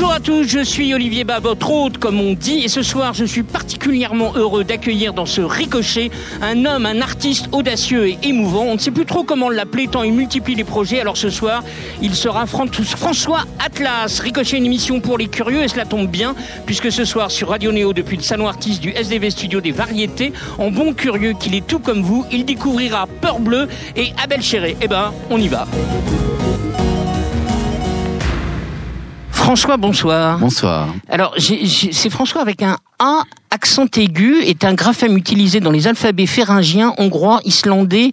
Bonjour à tous, je suis Olivier Bas, votre hôte comme on dit, et ce soir je suis particulièrement heureux d'accueillir dans ce ricochet un homme, un artiste audacieux et émouvant. On ne sait plus trop comment l'appeler tant il multiplie les projets, alors ce soir il sera François Atlas. Ricochet, une émission pour les curieux, et cela tombe bien, puisque ce soir sur Radio Néo, depuis le salon artiste du SDV Studio des Variétés, en bon curieux qu'il est tout comme vous, il découvrira Peur Bleu et Abel Chéré. Eh ben, on y va. François, bonsoir. Bonsoir. Alors, c'est François avec un A accent aigu, est un graphème utilisé dans les alphabets pharyngiens, hongrois, islandais,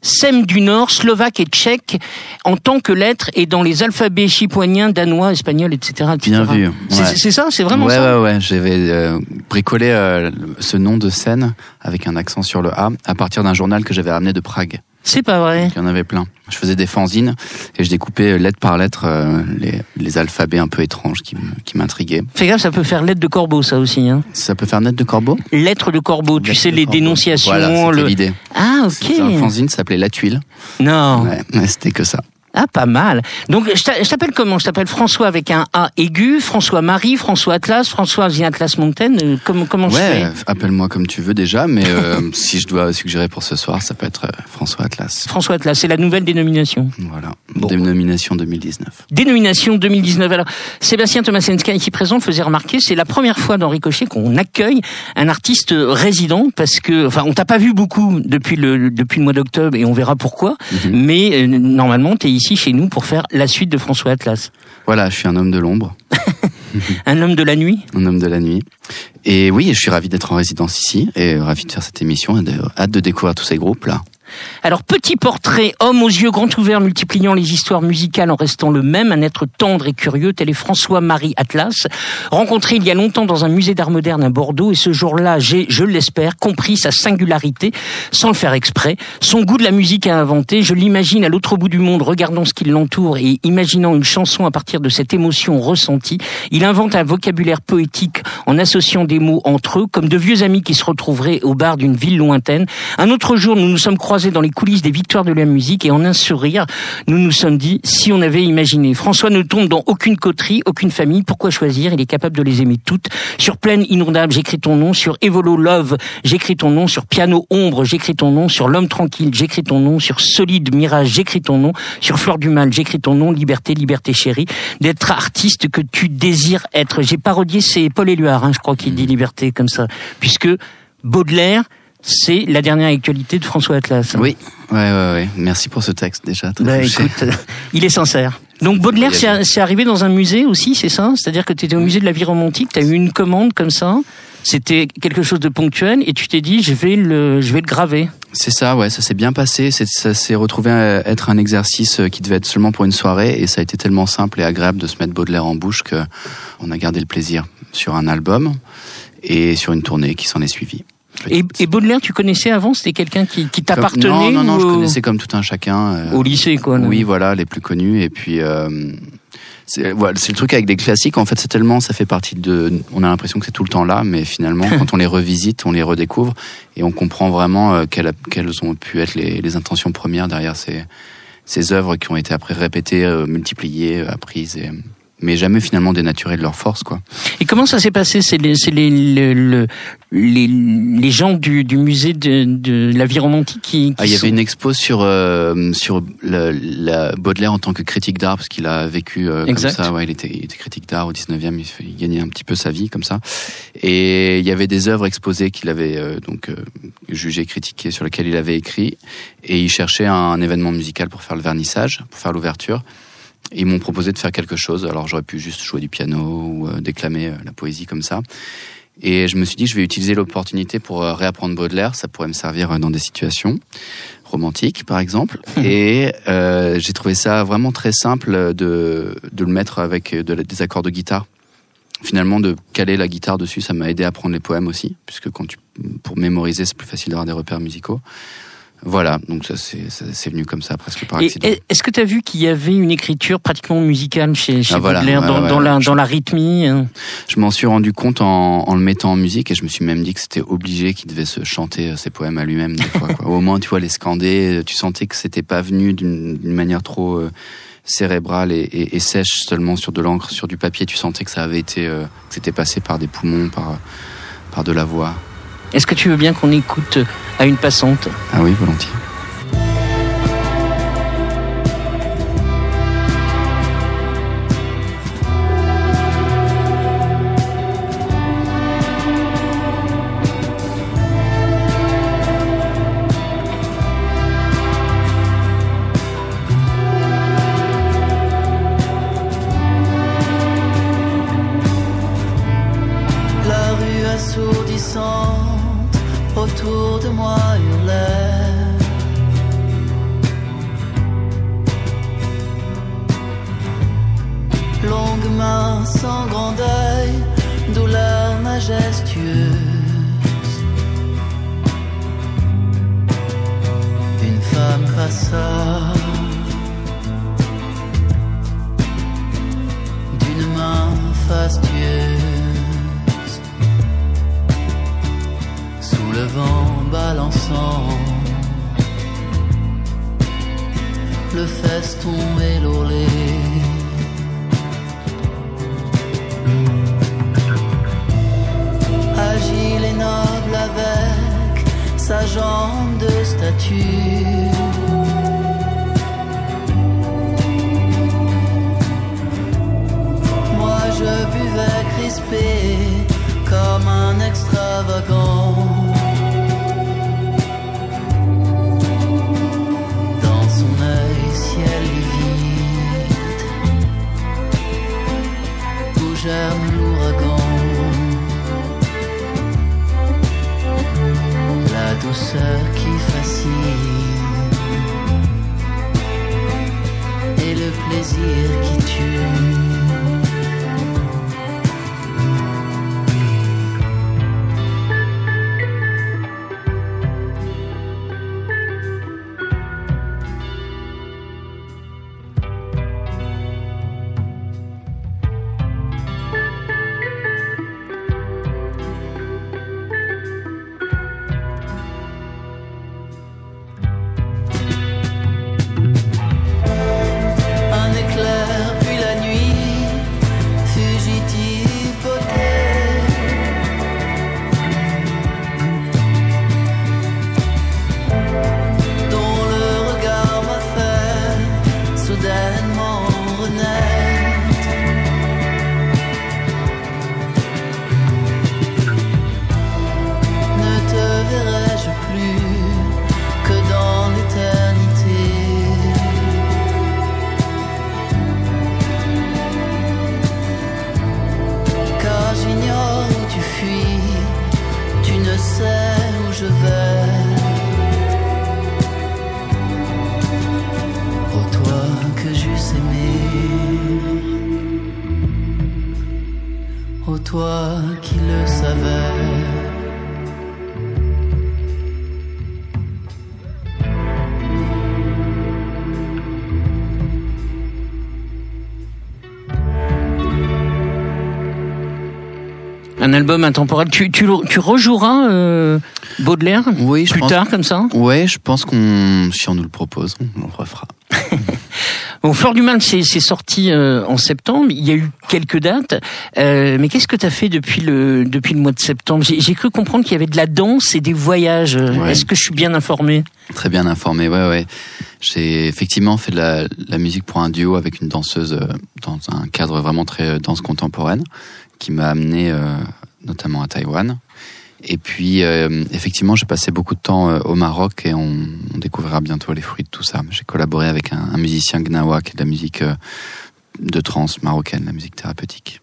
Sem du Nord, slovaque et tchèque en tant que lettre et dans les alphabets chipoiniens, danois, espagnols, etc. Bien vu. C'est ça, c'est vraiment ouais, ça. Ouais, ouais, J'avais euh, bricolé euh, ce nom de scène avec un accent sur le A à partir d'un journal que j'avais ramené de Prague. C'est pas vrai. Il y en avait plein. Je faisais des fanzines et je découpais lettre par lettre euh, les, les, alphabets un peu étranges qui, m'intriguaient. Fais gaffe, ça peut faire lettre de corbeau, ça aussi. Hein. Ça peut faire lettre de corbeau? Lettre de corbeau, tu sais, les dénonciations. Voilà, l'idée. Ah, ok. Un fanzine s'appelait La Tuile. Non. Ouais, c'était que ça. Ah, pas mal. Donc, je t'appelle comment? Je t'appelle François avec un A aigu, François Marie, François Atlas, François Atlas Montaigne. Euh, comment, comment je fais? appelle-moi comme tu veux déjà, mais euh, si je dois suggérer pour ce soir, ça peut être euh, François Atlas. François Atlas, c'est la nouvelle dénomination. Voilà, dénomination 2019. Dénomination 2019. Alors, Sébastien Tomasensky, qui présente, faisait remarquer, c'est la première fois dans Ricochet qu'on accueille un artiste résident, parce que, enfin, on t'a pas vu beaucoup depuis le, depuis le mois d'octobre, et on verra pourquoi, mhm. mais normalement, tu es ici chez nous pour faire la suite de François Atlas. Voilà, je suis un homme de l'ombre. un homme de la nuit? Un homme de la nuit. Et oui, je suis ravi d'être en résidence ici et ravi de faire cette émission et de, hâte de découvrir tous ces groupes-là. Alors, petit portrait, homme aux yeux grands ouverts, multipliant les histoires musicales en restant le même, un être tendre et curieux, tel est François-Marie Atlas, rencontré il y a longtemps dans un musée d'art moderne à Bordeaux, et ce jour-là, j'ai, je l'espère, compris sa singularité, sans le faire exprès, son goût de la musique à inventer, je l'imagine à l'autre bout du monde, regardant ce qui l'entoure et imaginant une chanson à partir de cette émotion ressentie, il invente un vocabulaire poétique en associant des mots entre eux, comme de vieux amis qui se retrouveraient au bar d'une ville lointaine. Un autre jour, nous nous sommes croisés dans les coulisses des victoires de la musique et en un sourire, nous nous sommes dit si on avait imaginé. François ne tombe dans aucune coterie, aucune famille. Pourquoi choisir? Il est capable de les aimer toutes. Sur Plaine Inondable, j'écris ton nom. Sur Evolo Love, j'écris ton nom. Sur Piano Ombre, j'écris ton nom. Sur L'Homme Tranquille, j'écris ton nom. Sur Solide Mirage, j'écris ton nom. Sur Fleur du Mal, j'écris ton nom. Liberté, liberté chérie. D'être artiste que tu désires être. J'ai parodié, c'est Paul Éluard, hein, je crois qu'il dit liberté comme ça. Puisque Baudelaire, c'est la dernière actualité de François Atlas. Oui, ouais, ouais, ouais. Merci pour ce texte déjà. Bah, écoute, il est sincère. Donc Baudelaire, c'est arrivé dans un musée aussi, c'est ça? C'est-à-dire que tu étais au musée de la vie romantique, tu as eu une commande comme ça, c'était quelque chose de ponctuel et tu t'es dit je vais le je vais le graver. C'est ça, ouais, ça s'est bien passé. Ça s'est retrouvé à être un exercice qui devait être seulement pour une soirée, et ça a été tellement simple et agréable de se mettre Baudelaire en bouche que on a gardé le plaisir sur un album et sur une tournée qui s'en est suivie. Et, et, Baudelaire, tu connaissais avant C'était quelqu'un qui, qui t'appartenait Non, non, non, je connaissais comme tout un chacun. Euh, au lycée, quoi. Oui, voilà, les plus connus. Et puis, euh, c'est voilà, le truc avec des classiques. En fait, c'est tellement, ça fait partie de. On a l'impression que c'est tout le temps là, mais finalement, quand on les revisite, on les redécouvre et on comprend vraiment euh, quelles, quelles ont pu être les, les intentions premières derrière ces, ces œuvres qui ont été après répétées, euh, multipliées, apprises et mais jamais finalement dénaturé de leur force quoi. Et comment ça s'est passé? C'est les, les, les, les, les gens du, du musée de, de la vie romantique qui, qui ah, il y avait une expo sur euh, sur la, la, Baudelaire en tant que critique d'art parce qu'il a vécu euh, comme ça. Ouais, il était, il était critique d'art au 19e. Il, il, gagnait un petit peu sa vie comme ça. Et il y avait des œuvres exposées qu'il avait euh, donc euh, jugées, critiquées, sur lesquelles il avait écrit. Et il cherchait un, un événement musical pour faire le vernissage, pour faire l'ouverture ils m'ont proposé de faire quelque chose. Alors j'aurais pu juste jouer du piano ou euh, déclamer euh, la poésie comme ça. Et je me suis dit, je vais utiliser l'opportunité pour euh, réapprendre Baudelaire. Ça pourrait me servir dans des situations romantiques, par exemple. Et euh, j'ai trouvé ça vraiment très simple de, de le mettre avec de, des accords de guitare. Finalement, de caler la guitare dessus, ça m'a aidé à apprendre les poèmes aussi, puisque quand tu, pour mémoriser, c'est plus facile d'avoir des repères musicaux. Voilà, donc ça c'est venu comme ça presque par accident. Est-ce que tu as vu qu'il y avait une écriture pratiquement musicale chez, chez ah, Baudelaire dans, dans, la, dans la rythmie hein? Je m'en suis rendu compte en, en, le mettant en musique et je me suis même dit que c'était obligé qu'il devait se chanter euh, ses poèmes à lui-même des fois. Quoi. Au moins, tu vois, les scander, tu sentais que c'était pas venu d'une manière trop... Euh, cérébrale et, sèche seulement sur de l'encre, sur du papier. Tu sentais que ça avait été, que c'était passé par des poumons, par, par de la voix. Est-ce que tu veux bien qu'on écoute à une passante? Ah oui, volontiers. Album intemporel. Tu, tu, tu rejoueras euh, Baudelaire oui, plus tard comme ça? Ouais, je pense qu'on, si on nous le propose, on le refera. Bon, Fleur du Mal, c'est sorti euh, en septembre. Il y a eu quelques dates, euh, mais qu'est-ce que tu as fait depuis le depuis le mois de septembre? J'ai cru comprendre qu'il y avait de la danse et des voyages. Est-ce que je suis bien informé? Très bien informé, ouais, ouais. J'ai effectivement fait de la, la, musique pour un duo avec une danseuse dans un cadre vraiment très danse contemporaine, qui m'a amené notamment à Taïwan. Et puis, euh, effectivement, j'ai passé beaucoup de temps euh, au Maroc et on, on, découvrira bientôt les fruits de tout ça. J'ai collaboré avec un, un musicien gnawa qui est de la musique euh, de trance marocaine, la musique thérapeutique.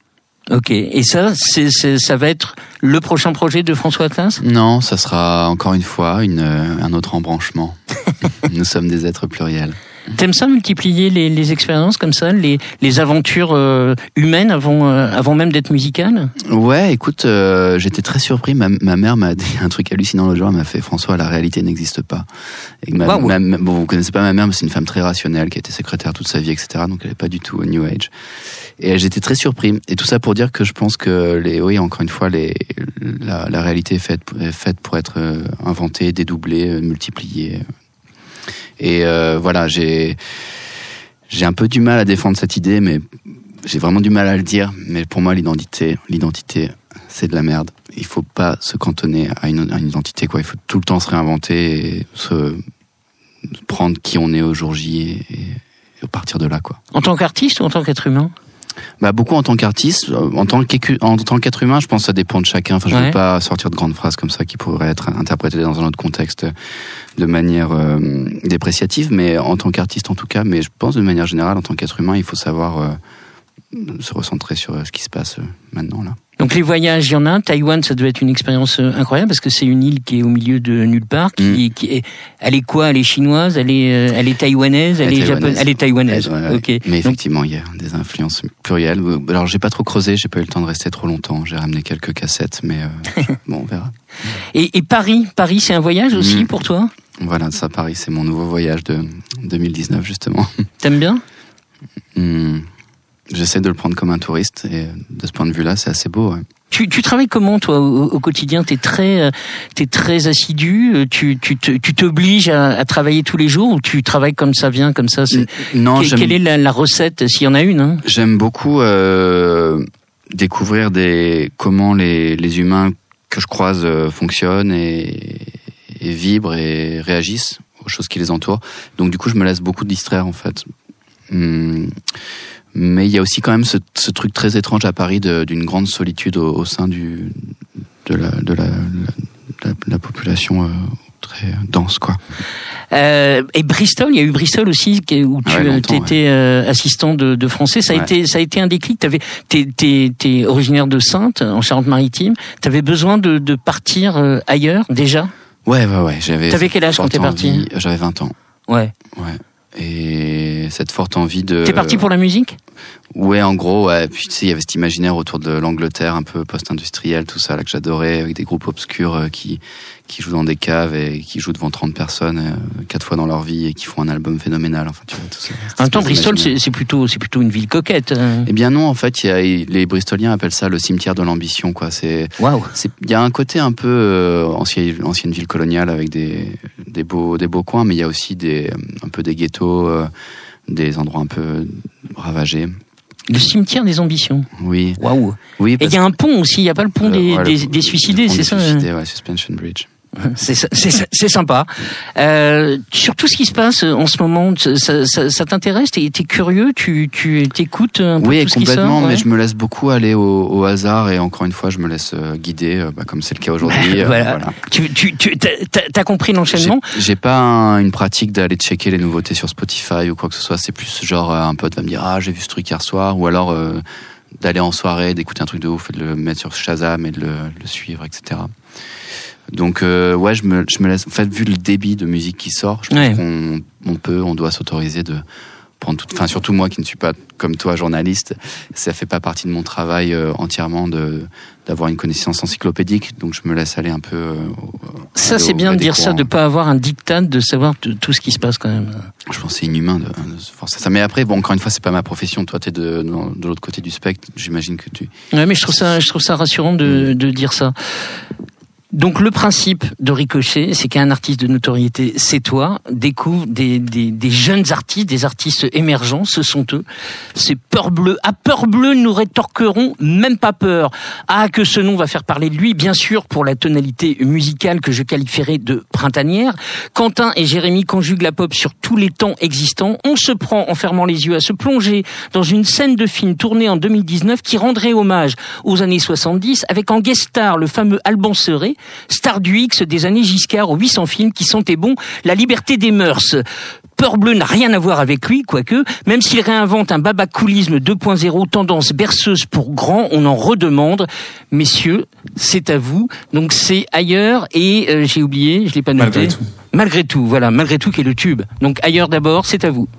Ok, et ça, ça va être le prochain projet de François Atlas Non, ça sera encore une fois une, un autre embranchement. Nous sommes des êtres pluriels. T'aimes ça multiplier les, les, expériences comme ça, les, les aventures euh, humaines avant, euh, avant même d'être musicale Ouais, écoute, euh, j'étais très surpris. Ma, ma mère m'a dit un truc hallucinant le jour. Elle m'a fait François, la réalité n'existe pas. Et ma, bon, vous connaissez pas ma mère, mais c'est une femme très rationnelle qui a été secrétaire toute sa vie, etc. Donc elle est pas du tout au New Age. Et j'étais très surpris. Et tout ça pour dire que je pense que les, oui, encore une fois, les, la, la réalité est faite, est faite pour être inventée, dédoublée, multipliée. Et euh, voilà, j'ai j'ai un peu du mal à défendre cette idée, mais j'ai vraiment du mal à le dire. Mais pour moi, l'identité, l'identité, c'est de la merde. Il faut pas se cantonner à une, identité, quoi. Il faut tout le temps se réinventer et se prendre qui on est au jour J et, et partir de là, quoi. En tant qu'artiste ou en tant qu'être humain? Bah, beaucoup en tant qu'artiste, en tant qu'être humain, je pense que ça dépend de chacun. Enfin, je ne veux pas sortir de grandes phrases comme ça qui pourraient être interprétées dans un autre contexte de manière euh, dépréciative, mais en tant qu'artiste en tout cas. Mais je pense de manière générale, en tant qu'être humain, il faut savoir euh, se recentrer sur euh, ce qui se passe maintenant là. Donc les voyages, il y en a. Taïwan, ça doit être une expérience euh, incroyable parce que c'est une île qui est au milieu de nulle part. Qui, mm. qui est, elle est quoi? Elle est chinoise? Elle est, euh, elle est taïwanaise? Elle, est japonaise? Elle est taïwanaise. Mais effectivement, il y a des influences plurielles. Alors j'ai pas trop creusé, j'ai pas eu le temps de rester trop longtemps. J'ai ramené quelques cassettes, mais euh, bon, on verra. Et, et Paris, Paris, c'est un voyage aussi mm. pour toi? Voilà, ça, Paris, c'est mon nouveau voyage de 2019 justement. T'aimes bien? Mm. J'essaie de le prendre comme un touriste et de ce point de vue-là, c'est assez beau. Tu, tu, travailles comment toi au, quotidien? T'es très, euh, es très assidu. Euh, tu, tu, tu t'obliges à, à, travailler tous les jours ou tu travailles comme ça vient, comme ça Non. quelle est la, la recette s'il y en a une hein? J'aime beaucoup euh, découvrir des comment les, les humains que je croise euh, fonctionnent et, et vibrent et réagissent aux choses qui les entourent. Donc du coup, je me laisse beaucoup distraire en fait. Hum mais il y a aussi quand même ce, ce truc très étrange à Paris d'une grande solitude au, au, sein du, de, la, de la, la, la population euh, très dense, quoi. Euh, et Bristol, il y a eu Bristol aussi où tu ouais, étais euh, assistant de, de, français. Ça a été ça a été un déclic. T'avais t'es t'es originaire de Sainte en Charente-Maritime. T'avais besoin de, de partir ailleurs déjà? Ouais ouais ouais. J'avais. T'avais quel âge quand t'es parti? J'avais 20 ans. Ouais. Ouais et cette forte envie de. T'es parti pour la musique? Ouais, en gros, ouais. Puis tu sais, il y avait cet imaginaire autour de l'Angleterre, un peu post-industriel, tout ça, là que j'adorais, avec des groupes obscurs euh, qui qui jouent dans des caves et qui jouent devant 30 personnes euh, quatre fois dans leur vie et qui font un album phénoménal. Enfin, tu vois, tout ça. En même temps, Bristol, c'est plutôt c'est plutôt une ville coquette. Hein. Eh bien non, en fait, y a, les Bristoliens appellent ça le cimetière de l'ambition, quoi. C'est. Waouh. Il y a un côté un peu euh, ancienne ancienne ville coloniale avec des des beaux des beaux coins, mais il y a aussi des un peu des ghettos, euh, des endroits un peu ravagés. Le cimetière des ambitions. Oui. Waouh. Oui. Et il y a un pont aussi. Il n'y a pas le pont des, des, des, suicidés, c'est ça. Suicidés, ouais, Suspension Bridge. C'est sympa. Euh, sur tout ce qui se passe en ce moment, ça, ça, ça t'intéresse? T'es es curieux? Tu tu t'écoutes un peu oui, tout ce qui sort? complètement. Mais je me laisse beaucoup aller au, au hasard et encore une fois, je me laisse euh, guider, euh, bah, comme c'est le cas aujourd'hui. Euh, voilà. voilà. Tu tu tu t'as compris l'enchaînement? J'ai pas un, une pratique d'aller checker les nouveautés sur Spotify ou quoi que ce soit. C'est plus genre un pote va me dire ah j'ai vu ce truc hier soir ou alors d'aller en soirée, d'écouter un truc de ouf et de le mettre sur Shazam et de le, le suivre, etc. Donc euh, ouais, je me, je me laisse. En fait, vu le débit de musique qui sort, je pense qu'on on peut, on doit s'autoriser de prendre tout. Enfin, surtout moi qui ne suis pas comme toi journaliste, ça fait pas partie de mon travail euh, entièrement de d'avoir une connaissance encyclopédique. Donc je me laisse aller un peu. Euh, ça, c'est bien de dire ça, de pas avoir un dictat, de savoir tout ce qui se passe quand même. Je pense c'est inhumain de, de forcer ça. Mais après, bon, encore une fois, c'est pas ma profession. Toi, t'es de, de, l'autre côté du spectre. J'imagine que tu. Ouais, mais je trouve ça, je trouve ça rassurant de, de dire ça. Donc le principe de Ricochet, c'est qu'un artiste de notoriété, c'est toi, découvre des, des, jeunes artistes, des artistes émergents, ce sont eux. C'est Peur Bleu. À Peur Bleu, nous rétorquerons même pas peur. Ah, que ce nom va faire parler de lui, bien sûr, pour la tonalité musicale que je qualifierais de printanière. Quentin et Jérémy conjuguent la pop sur tous les temps existants. On se prend en fermant les yeux à se plonger dans une scène de film tournée en 2019 qui rendrait hommage aux années 70 avec en guest star le fameux Alban Serré star du X des années Giscard aux 800 films qui sentaient bon la liberté des mœurs. Peur Bleu n'a rien à voir avec lui, quoique, même s'il réinvente un babacoulisme 2.0 tendance berceuse pour grand, on en redemande. Messieurs, c'est à vous. Donc c'est ailleurs et euh, j'ai oublié, je l'ai pas noté. Malgré tout. Malgré tout, voilà, malgré tout qui est le tube. Donc ailleurs d'abord, c'est à vous.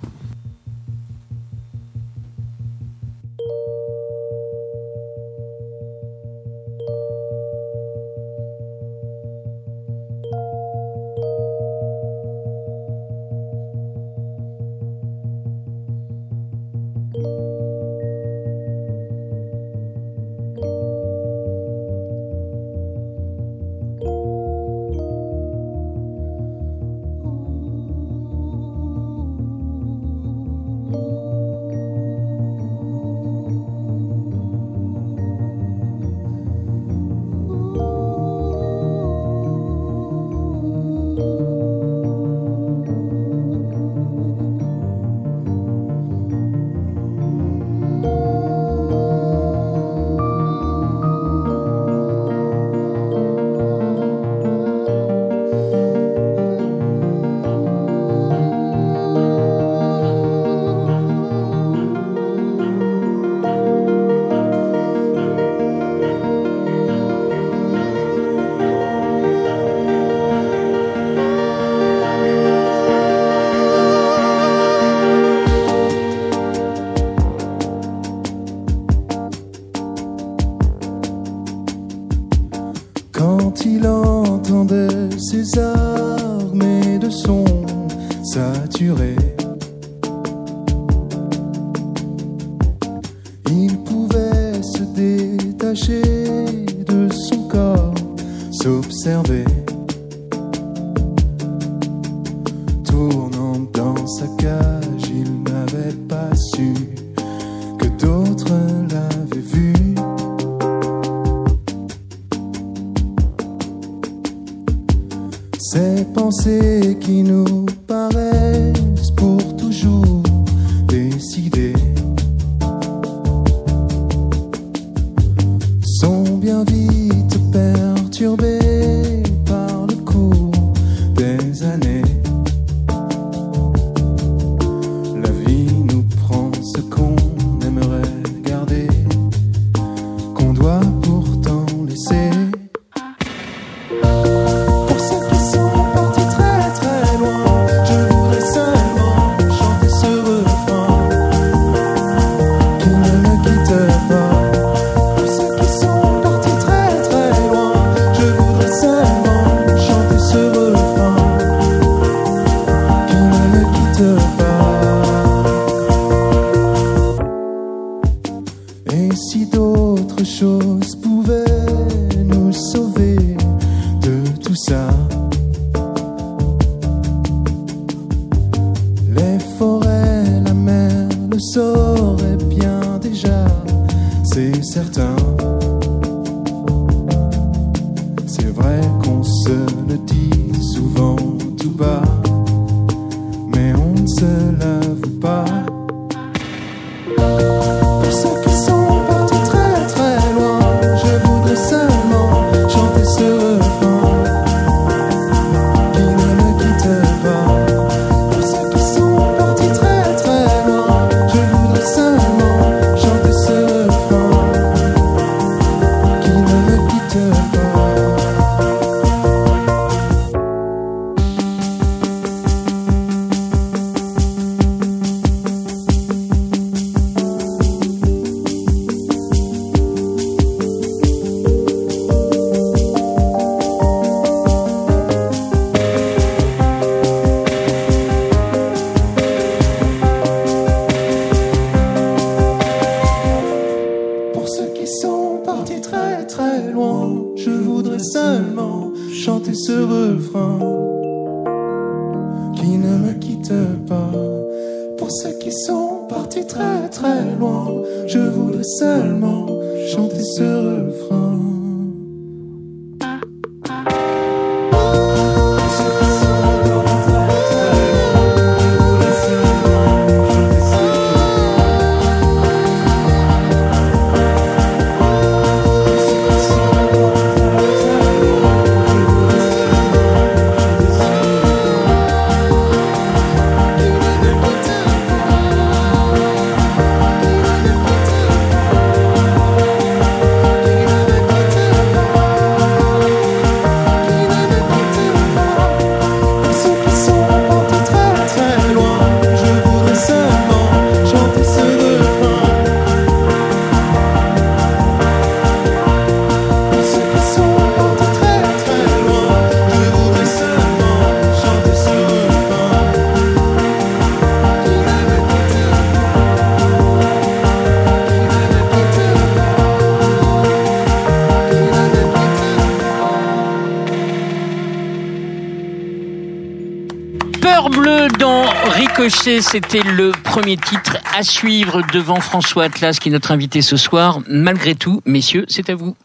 C'était le premier titre à suivre devant François Atlas, qui est notre invité ce soir. Malgré tout, messieurs, c'est à vous.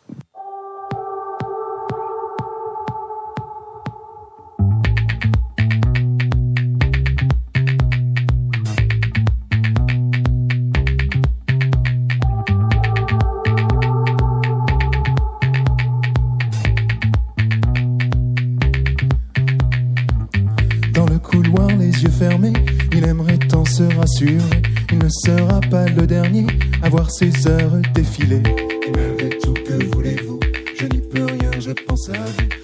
Le dernier à voir ses heures défiler. Et malgré tout, que voulez-vous Je n'y peux rien, je pense à vous.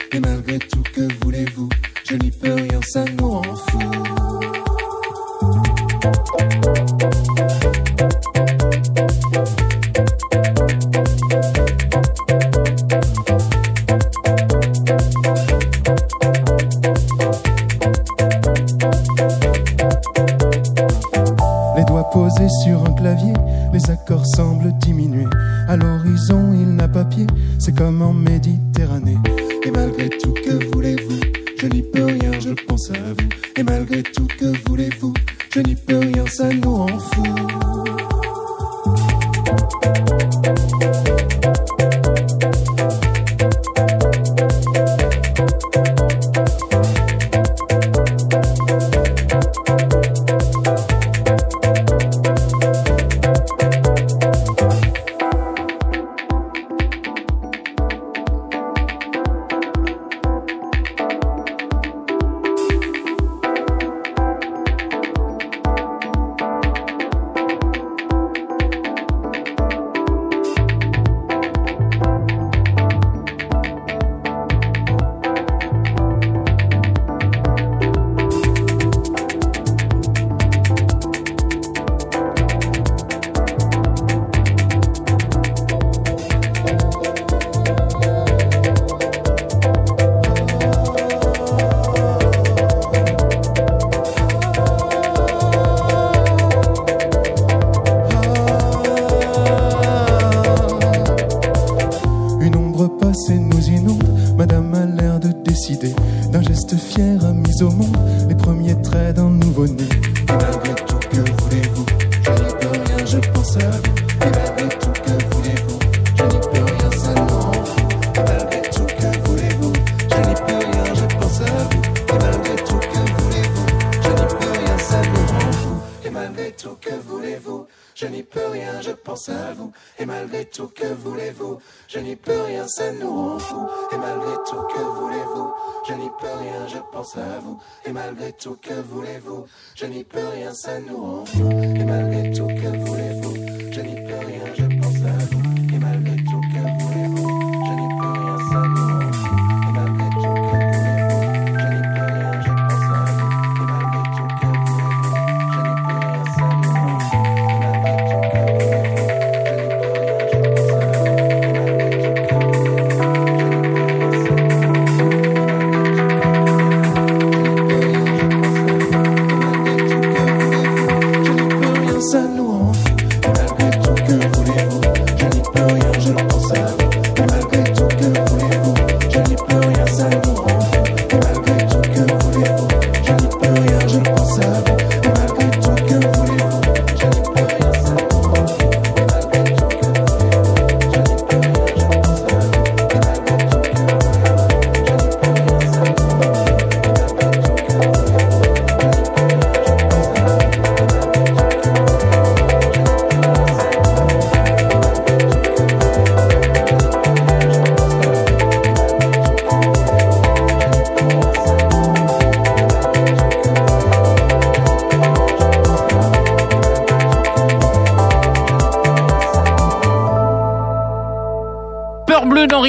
malgré tout, que voulez-vous? Je n'y peux rien, ça nous rend fous. Et malgré tout, que voulez-vous?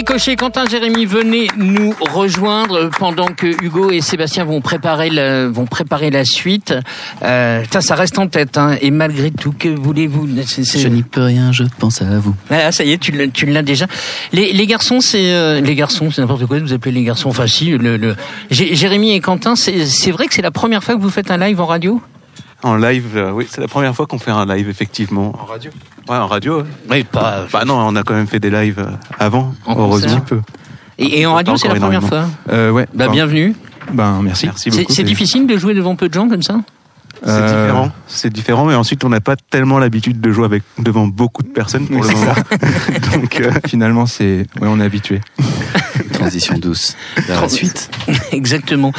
Quentin Jérémy, venez nous rejoindre pendant que Hugo et Sébastien vont préparer la, vont préparer la suite. Euh, ça reste en tête. Hein, et malgré tout, que voulez-vous? Je n'y peux rien, je pense à vous. Ah, ça y est, tu l'as déjà. Les, les garçons, c'est euh, les garçons, c'est n'importe quoi. Vous appelez les garçons. Enfin, si. Le, le... Jérémy et Quentin, c'est vrai que c'est la première fois que vous faites un live en radio? En live, euh, oui, c'est la première fois qu'on fait un live, effectivement. En radio? Ouais, en radio. Oui, pas. Bah non, on a quand même fait des lives euh, avant, en heureusement. peu. Et, en radio, c'est la première fois euh, Ouais. Bah, bienvenue. Ben, merci. merci beaucoup. C'est difficile de jouer devant peu de gens comme ça? C'est euh, différent, c'est différent, mais ensuite on n'a pas tellement l'habitude de jouer avec devant beaucoup de personnes pour le moment. Donc finalement, c'est, ouais, on est habitué. Transition douce vers la suite. Exactement.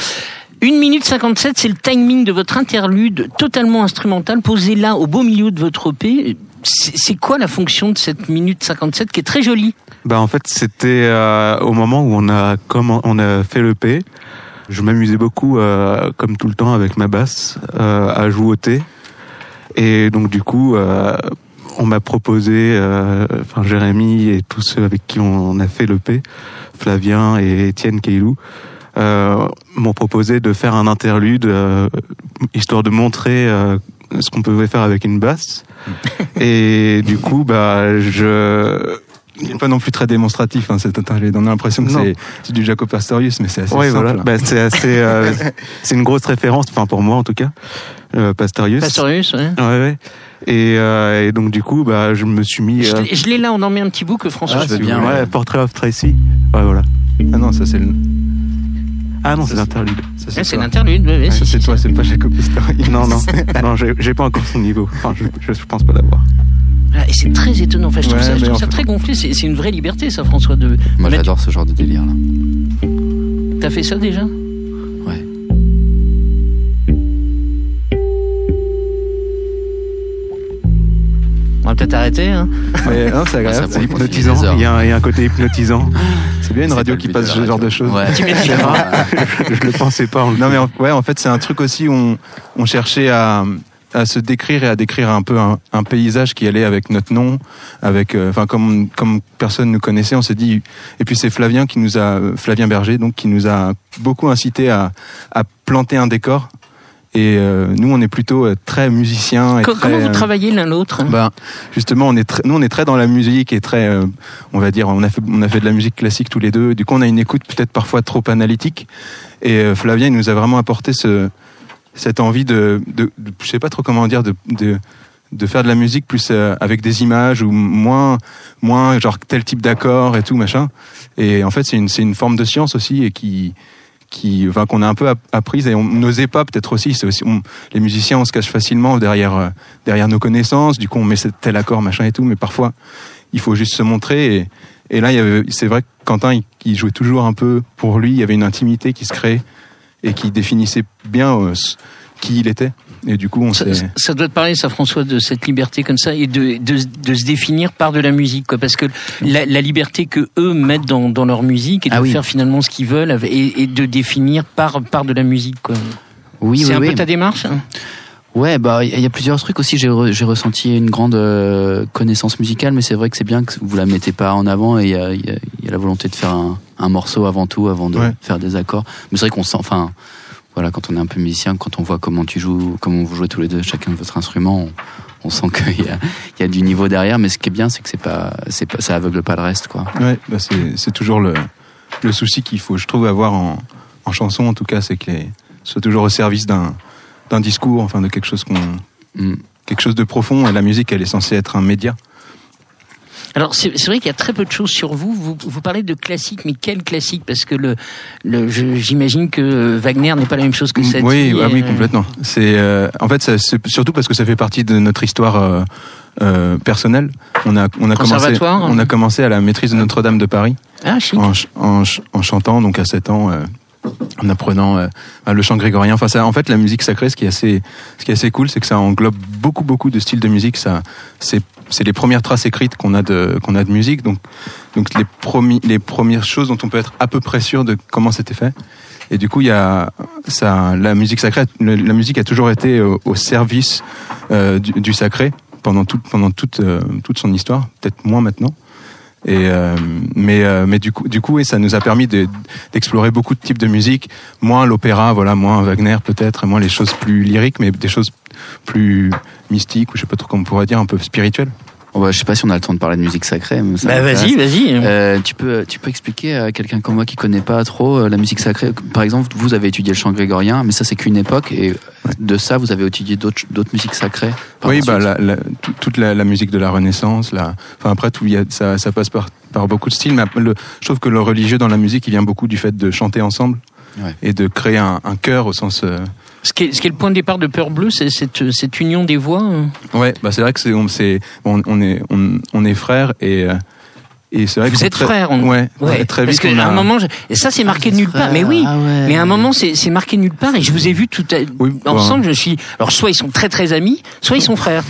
1 minute 57, c'est le timing de votre interlude totalement instrumental posé là au beau milieu de votre EP. C'est quoi la fonction de cette minute 57 qui est très jolie Bah en fait, c'était euh, au moment où on a comme on a fait l'EP. Je m'amusais beaucoup, euh, comme tout le temps, avec ma basse, euh, à jouer Et donc du coup, on m'a proposé, enfin Jérémy et tous ceux avec qui on, a fait l'EP, Flavien et Étienne Keilou, euh, m'ont proposé de faire un interlude euh, histoire de montrer euh, ce qu'on pouvait faire avec une basse. et du coup, bah, je il n'est pas non plus très démonstratif hein, cet interlude. On a l'impression que c'est du Jacob Pastorius, mais c'est assez simple. Voilà. Bah, c'est assez, c'est une grosse référence, enfin pour moi en tout cas. Pastorius. Pastorius, ouais. Ouais, ouais. Et, et, donc du coup, bah, je me suis mis. Je l'ai là, on en met un petit bout que François. Ah, bien. Ouais, Portrait of Tracy. Ouais, voilà. Ah non, ça c'est le. Ah non, c'est l'interlude. C'est l'interlude, oui, C'est toi, c'est pas Jacob Pastorius. non, non, non, j'ai pas encore son niveau. Enfin, je, je pense pas l'avoir. Et c'est très étonnant. Enfin, je trouve ça, je trouve ça très gonflé. C'est une vraie liberté, ça, François. De Moi, j'adore ce genre de délire là. T'as fait ça déjà? On va peut-être arrêter. Hein. Mais non, c'est agréable, c'est hypnotisant. Il y, a, il y, a un côté hypnotisant. C'est bien une radio qui passe ce genre de choses. Ouais. Tu je, je le pensais pas. En non, mais en, ouais, en fait, c'est un truc aussi où on, on cherchait à à se décrire et à décrire un peu un, un paysage qui allait avec notre nom, avec, euh, enfin comme comme personne nous connaissait, on s'est dit. Et puis c'est Flavien qui nous a, Flavien Berger, donc qui nous a beaucoup incité à, à planter un décor. Et euh, nous, on est plutôt euh, très musiciens. Et Comment vous travaillez l'un l'autre? Ben justement, on est très, nous, on est très dans la musique et très, on va dire, on a fait, on a fait de la musique classique tous les deux. Du coup, on a une écoute peut-être parfois trop analytique. Et Flavien, il nous a vraiment apporté ce, cette envie de, de, de, je sais pas trop comment dire, de, de, de faire de la musique plus euh, avec des images ou moins, moins genre tel type d'accord et tout machin. Et en fait, c'est une, c'est une forme de science aussi et qui, qui, qu'on a un peu apprise et on n'osait pas peut-être aussi. Les musiciens, on se cache facilement derrière, euh, derrière nos connaissances. Du coup, on met tel accord machin et tout, mais parfois, il faut juste se montrer. Et, là, c'est vrai que Quentin, il, jouait toujours un peu pour lui. Il y avait une intimité qui se crée et qui définissait bien euh, qui il était. Et du coup, on ça, ça doit te parler, ça, François, de cette liberté comme ça et de, de, de se définir par de la musique, quoi. Parce que la, la liberté que eux mettent dans, dans leur musique et de ah faire finalement ce qu'ils veulent et, et, de définir par, par de la musique, quoi. Oui, C'est un peu ta démarche hein? Ouais, bah il y a plusieurs trucs aussi. J'ai j'ai ressenti une grande euh, connaissance musicale, mais c'est vrai que c'est bien que vous la mettez pas en avant et il y a, y, y a, la volonté de faire un, un morceau avant tout, avant de faire des accords. Mais c'est vrai qu'on sent, enfin, voilà, quand on est un peu musicien, quand on voit comment tu joues, comment vous jouez tous les deux, chacun de votre instrument, on, sent qu'il y a, il y a du niveau derrière. Mais ce qui est bien, c'est que c'est pas, c'est pas, ça aveugle pas le reste, quoi. Ouais, bah c'est, c'est toujours le, le souci qu'il faut, je trouve, avoir en, en chanson, en tout cas, c'est que les, soit toujours au service d'un, d'un discours, enfin, de quelque chose qu'on, mm. quelque chose de profond. Et la musique, elle est censée être un média. Alors c'est vrai qu'il y a très peu de choses sur vous. vous. vous. parlez de classique, mais quel classique? Parce que le, le j'imagine que Wagner n'est pas la même chose que cette. Oui, ah oui, complètement. C'est euh, en fait c'est surtout parce que ça fait partie de notre histoire. Euh, euh, personnelle. On a, on a commencé, on a commencé à la maîtrise de Notre-Dame de Paris. Ah, en, en, en, chantant donc à 7 ans. Euh, en apprenant euh, le chant grégorien. Enfin, ça, en fait, la musique sacrée, ce qui est assez, ce qui est assez cool, c'est que ça englobe beaucoup, beaucoup de styles de musique. Ça, c'est, c'est les premières traces écrites qu'on a de, qu'on a de musique. Donc, donc les premiers, les premières choses dont on peut être à peu près sûr de comment c'était fait. Et du coup, il y a ça, la musique sacrée, la musique a toujours été au, service euh, du, du, sacré pendant toute, pendant toute, euh, toute son histoire. Peut-être moins maintenant. Et euh, mais euh, mais du coup du coup et ça nous a permis d'explorer beaucoup de types de musique, moins l'opéra, voilà, moins Wagner peut-être, moins les choses plus lyriques, mais des choses plus mystiques ou je sais pas trop comment on pourrait dire, un peu spirituelles. Oh bah, je sais pas si on a le temps de parler de musique sacrée. Mais bah, vas-y, vas-y. Euh, tu peux, tu peux expliquer à quelqu'un comme moi qui connaît pas trop euh, la musique sacrée. Par exemple, vous avez étudié le chant grégorien, mais ça c'est qu'une époque, et de ça vous avez étudié d'autres, d'autres musiques sacrées. Oui, bah la, la, toute la, la, musique de la Renaissance, la, enfin après tout, y a, ça, ça passe par, par beaucoup de styles. Mais le, je trouve que le religieux dans la musique, il vient beaucoup du fait de chanter ensemble ouais. et de créer un, un chœur au sens. Euh, ce qui, est, ce qui est le point de départ de Peur Bleu, c'est cette, cette union des voix. Hein. Ouais, bah c'est vrai que c'est on, on, on, est on, on est frères et euh, et c'est vrai vous êtes frères. On... Ouais, ouais, très vite. Parce qu'à a... un moment, je... et ça c'est marqué nulle part. Mais oui, ah ouais. mais à un moment c'est marqué nulle part et je vous ai vu tout à... oui, ensemble. Je suis alors soit ils sont très très amis, soit ils sont frères.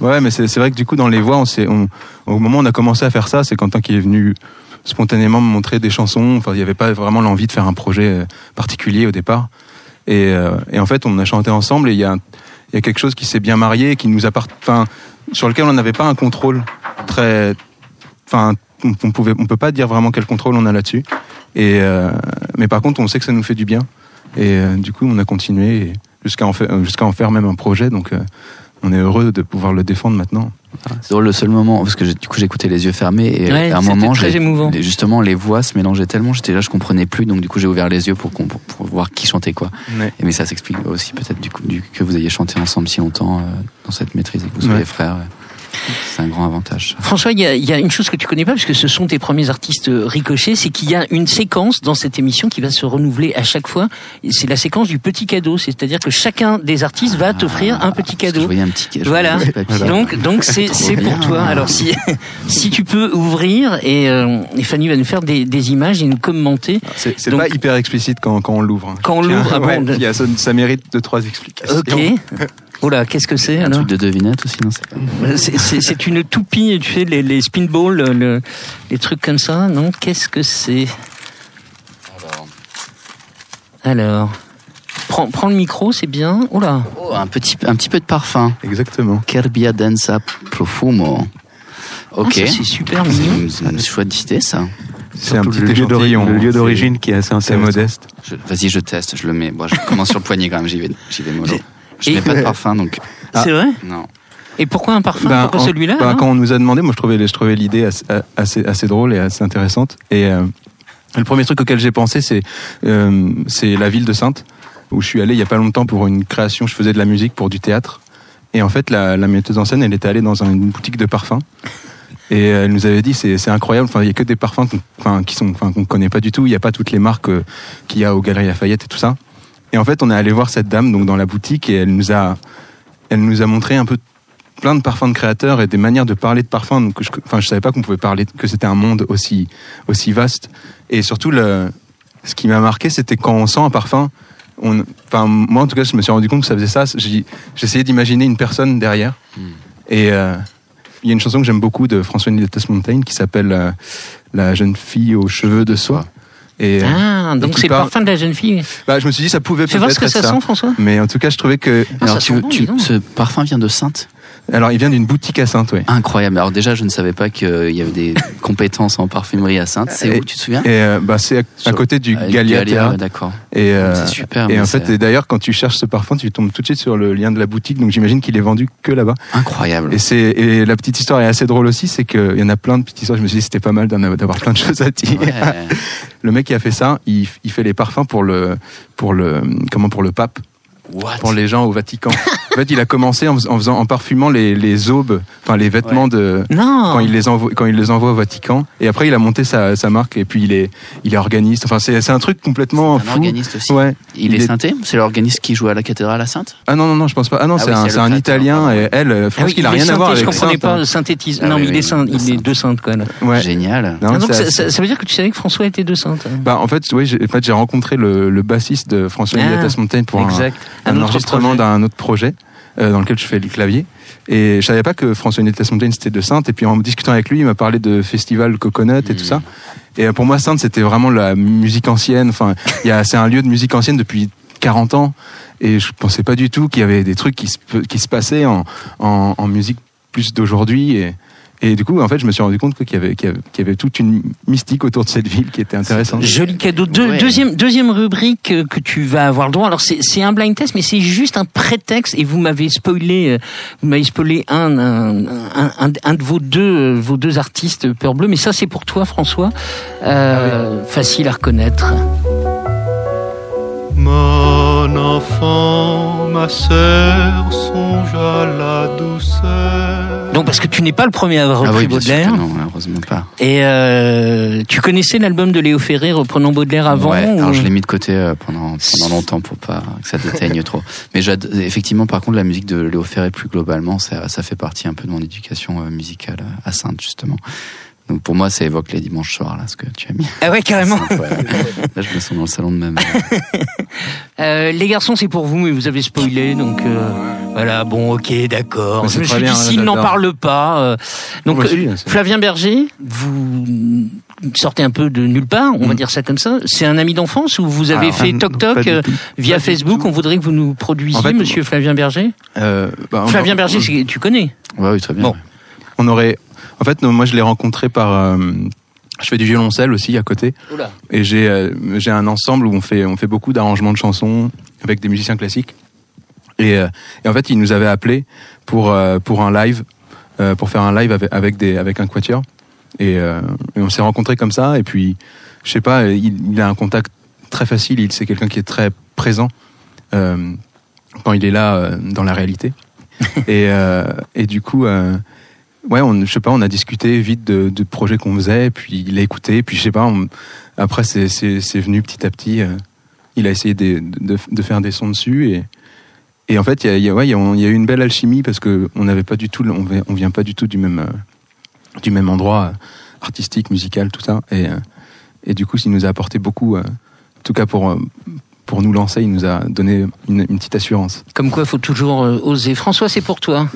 Ouais, mais c'est vrai que du coup dans les voix, on, on au moment où on a commencé à faire ça, c'est Quentin qui est venu spontanément me montrer des chansons. Enfin, il n'y avait pas vraiment l'envie de faire un projet euh, particulier au départ. Et, euh, et, en fait, on a chanté ensemble et il y a, y a quelque chose qui s'est bien marié, qui nous appartient, sur lequel on n'avait pas un contrôle très, enfin, on, on, pouvait, on peut pas dire vraiment quel contrôle on a là-dessus. Et euh, mais par contre, on sait que ça nous fait du bien. Et euh, du coup, on a continué jusqu'à en, en faire même un projet. Donc, euh, on est heureux de pouvoir le défendre maintenant. C'est le seul moment parce que du coup j'écoutais les yeux fermés et à un moment très émouvant. justement les voix se mélangeaient tellement j'étais là je comprenais plus donc du coup j'ai ouvert les yeux pour, pour, voir qui chantait quoi. Et mais ça s'explique aussi peut-être du coup du, que vous ayez chanté ensemble si longtemps euh, dans cette maîtrise et que vous soyez frères. C'est un grand avantage. François, il y, a, y, a, une chose que tu connais pas, parce que ce sont tes premiers artistes ricochés, c'est qu'il y a une séquence dans cette émission qui va se renouveler à chaque fois. C'est la séquence du petit cadeau, c'est-à-dire que chacun des artistes va t'offrir un petit cadeau. Je un petit cadeau. Voilà. Donc, donc c'est c'est pour toi. Alors si si tu peux ouvrir et, euh, et Fanny va nous faire des, des images et nous commenter. C'est pas hyper explicite quand quand on l'ouvre. Quand on l'ouvre, ah bon, ouais, ça, ça, mérite deux trois explications. Ok. Oula, qu'est-ce que c'est Un truc de devinette aussi, non C'est une toupie, tu sais, les, les spinballs, le, les trucs comme ça, non? Qu'est-ce que c'est? Alors. Alors. Prends, prends, le micro, c'est bien. Oula. Oh, un petit, un petit peu de parfum. Exactement. Kerbia densa profumo. Ok. Ah, c'est super mignon. C'est une chouette idée, ça. C'est un petit lieu d'origine, le lieu d'origine qui est assez, assez modeste. Vas-y, je teste, je le mets. Bon, je commence sur le poignet quand même, j'y vais, j'y vais mollo. Je n'ai pas de parfum, donc. Ah. C'est vrai Non. Et pourquoi un parfum? Ben, Pourquoi celui-là ben, Quand on nous a demandé, moi je trouvais, je trouvais l'idée assez, assez, drôle et assez intéressante. Et euh, le premier truc auquel j'ai pensé, c'est euh, c'est la ville de Sainte, où je suis allé il y a pas longtemps pour une création. Je faisais de la musique pour du théâtre. Et en fait, la, la metteuse en scène, elle était allée dans une boutique de parfums. Et elle nous avait dit c'est incroyable. Enfin, il y a que des parfums qu'on enfin, qui sont enfin qu'on connaît pas du tout. Il n'y a pas toutes les marques euh, qu'il y a aux Galeries Lafayette et tout ça. Et en fait, on est allé voir cette dame donc dans la boutique et elle nous a, elle nous a montré un peu plein de parfums de créateurs et des manières de parler de parfums. Donc, je, enfin, je savais pas qu'on pouvait parler que c'était un monde aussi aussi vaste. Et surtout, le, ce qui m'a marqué, c'était quand on sent un parfum. On, enfin, moi, en tout cas, je me suis rendu compte que ça faisait ça. J'essayais d'imaginer une personne derrière. Hmm. Et euh, il y a une chanson que j'aime beaucoup de François Niletas Montaigne qui s'appelle euh, La jeune fille aux cheveux de soie. Et, ah, donc c'est le parfum de la jeune fille. Bah, je me suis dit ça pouvait. Fais voir ce que ça, sent, François. Mais en tout cas, je trouvais que. Ah, alors, tu, tu, ce parfum vient de Sainte. Alors, il vient d'une boutique à Sainte, oui. Incroyable. Alors déjà, je ne savais pas qu'il y avait des compétences en parfumerie à Sainte. C'est où, tu te souviens et, euh, bah, C'est à, côté du euh, Gallia. D'accord. Et euh, c'est super. Et en fait, d'ailleurs, quand tu cherches ce parfum, tu tombes tout de suite sur le lien de la boutique. Donc, j'imagine qu'il est vendu que là-bas. Incroyable. Et c'est et la petite histoire est assez drôle aussi, c'est qu'il y en a plein de petites histoires. Je me suis dit c'était pas mal d'avoir plein de choses à dire. le mec qui a fait ça, il, il fait les parfums pour le pour le comment pour le pape pour les gens au Vatican. en fait, il a commencé en, faisant, en parfumant les, les aubes, enfin les vêtements de non. quand il les envoie quand il les envoie au Vatican. Et après, il a monté sa, sa marque et puis il est il est organiste. Enfin, c'est c'est un truc complètement un organiste aussi. Ouais. Il, est, synthé? C'est l'organiste qui joue à la cathédrale à Sainte? Ah non non non, je pense pas. Ah non, ah c'est un, c'est un Italien et elle, je pense ah qu'il a rien à voir avec Je comprenais pas le synthétisme. non, mais il est saint, il est de Sainte quoi. Ouais. Génial. Non, donc ça, ça, veut dire que tu savais que François était de Sainte. Bah en fait, oui, en fait, j'ai rencontré le, bassiste de François ah, Montaigne pour un, un enregistrement d'un autre projet euh, dans lequel je fais le clavier. Et je savais pas que François Nétas Montaigne c'était de Sainte. Et puis en discutant avec lui, il m'a parlé de festival Coconut et tout ça. Et euh, pour moi, Sainte c'était vraiment la musique ancienne. Enfin, il y a, c'est un lieu de musique ancienne depuis 40 ans. Et je pensais pas du tout qu'il y avait des trucs qui se, qui se passaient en, en, en musique plus d'aujourd'hui. Et, et du coup, en fait, je me suis rendu compte qu'il y, avait, qu'il y, avait, toute une mystique autour de cette ville qui était intéressante. Joli cadeau. deuxième, deuxième rubrique que tu vas avoir le droit. Alors, c'est un blind test, mais c'est juste un prétexte. Et vous m'avez spoilé, euh, vous m'avez spoilé un, un, un, un, de vos deux, vos deux artistes Peur Bleu. Mais ça, c'est pour toi, François. Euh, Facile à reconnaître. Mon enfant, ma sœur, songe à la douceur. Donc parce que tu n'es pas le premier à avoir ah repris Baudelaire. non, heureusement pas. Et euh, tu connaissais l'album de Léo Ferré reprenant Baudelaire avant ouais, alors je l'ai mis de côté euh, pendant pendant longtemps pour pas que ça déteigne trop. Mais effectivement, par contre, la musique de Léo Ferré plus globalement, ça, ça fait partie un peu de mon éducation euh, musicale à Sainte justement. Donc pour moi, ça évoque les dimanches soirs, là, ce que tu as mis. Ah ouais, carrément. Là, je me sens dans le salon de ma mère. euh, les garçons, c'est pour vous, mais vous avez spoilé, donc euh, voilà. Bon, ok, d'accord. Je me suis dit s'il n'en parle pas. Euh, donc euh, Flavien Berger, vous sortez un peu de nulle part, on va mm. dire ça comme ça. C'est un ami d'enfance ou vous avez fait toc toc via Facebook On voudrait que vous nous produisiez, Monsieur Flavien Berger? Bah, Flavien Berger, tu connais? Oui, très bien. Bon. On aurait en fait, moi, je l'ai rencontré par. Euh, je fais du violoncelle aussi à côté. Et j'ai euh, j'ai un ensemble où on fait on fait beaucoup d'arrangements de chansons avec des musiciens classiques. Et, euh, et, en fait, il nous avait appelé pour pour un live pour faire un live avec, des, avec un quatuor. Et, on s'est rencontrés comme ça. Et puis, je sais pas, il, a un contact très facile. Il c'est quelqu'un qui est très présent quand il est là dans la réalité. et, et du coup, ouais, on, je sais pas, on a discuté vite de, de projets qu'on faisait, puis il a écouté, puis je sais pas, après c'est, c'est, venu petit à petit. Euh, il a essayé de, de, faire des sons dessus et, et en fait, il y a, ouais, y, y a eu une belle alchimie parce que on n'avait pas du tout, on, on vient pas du tout du même, euh, du même endroit euh, artistique, musical, tout ça. Et, et du coup, il nous a apporté beaucoup, en tout cas pour, pour nous lancer, il nous a donné une, une petite assurance. Comme quoi, il faut toujours oser. François, c'est pour toi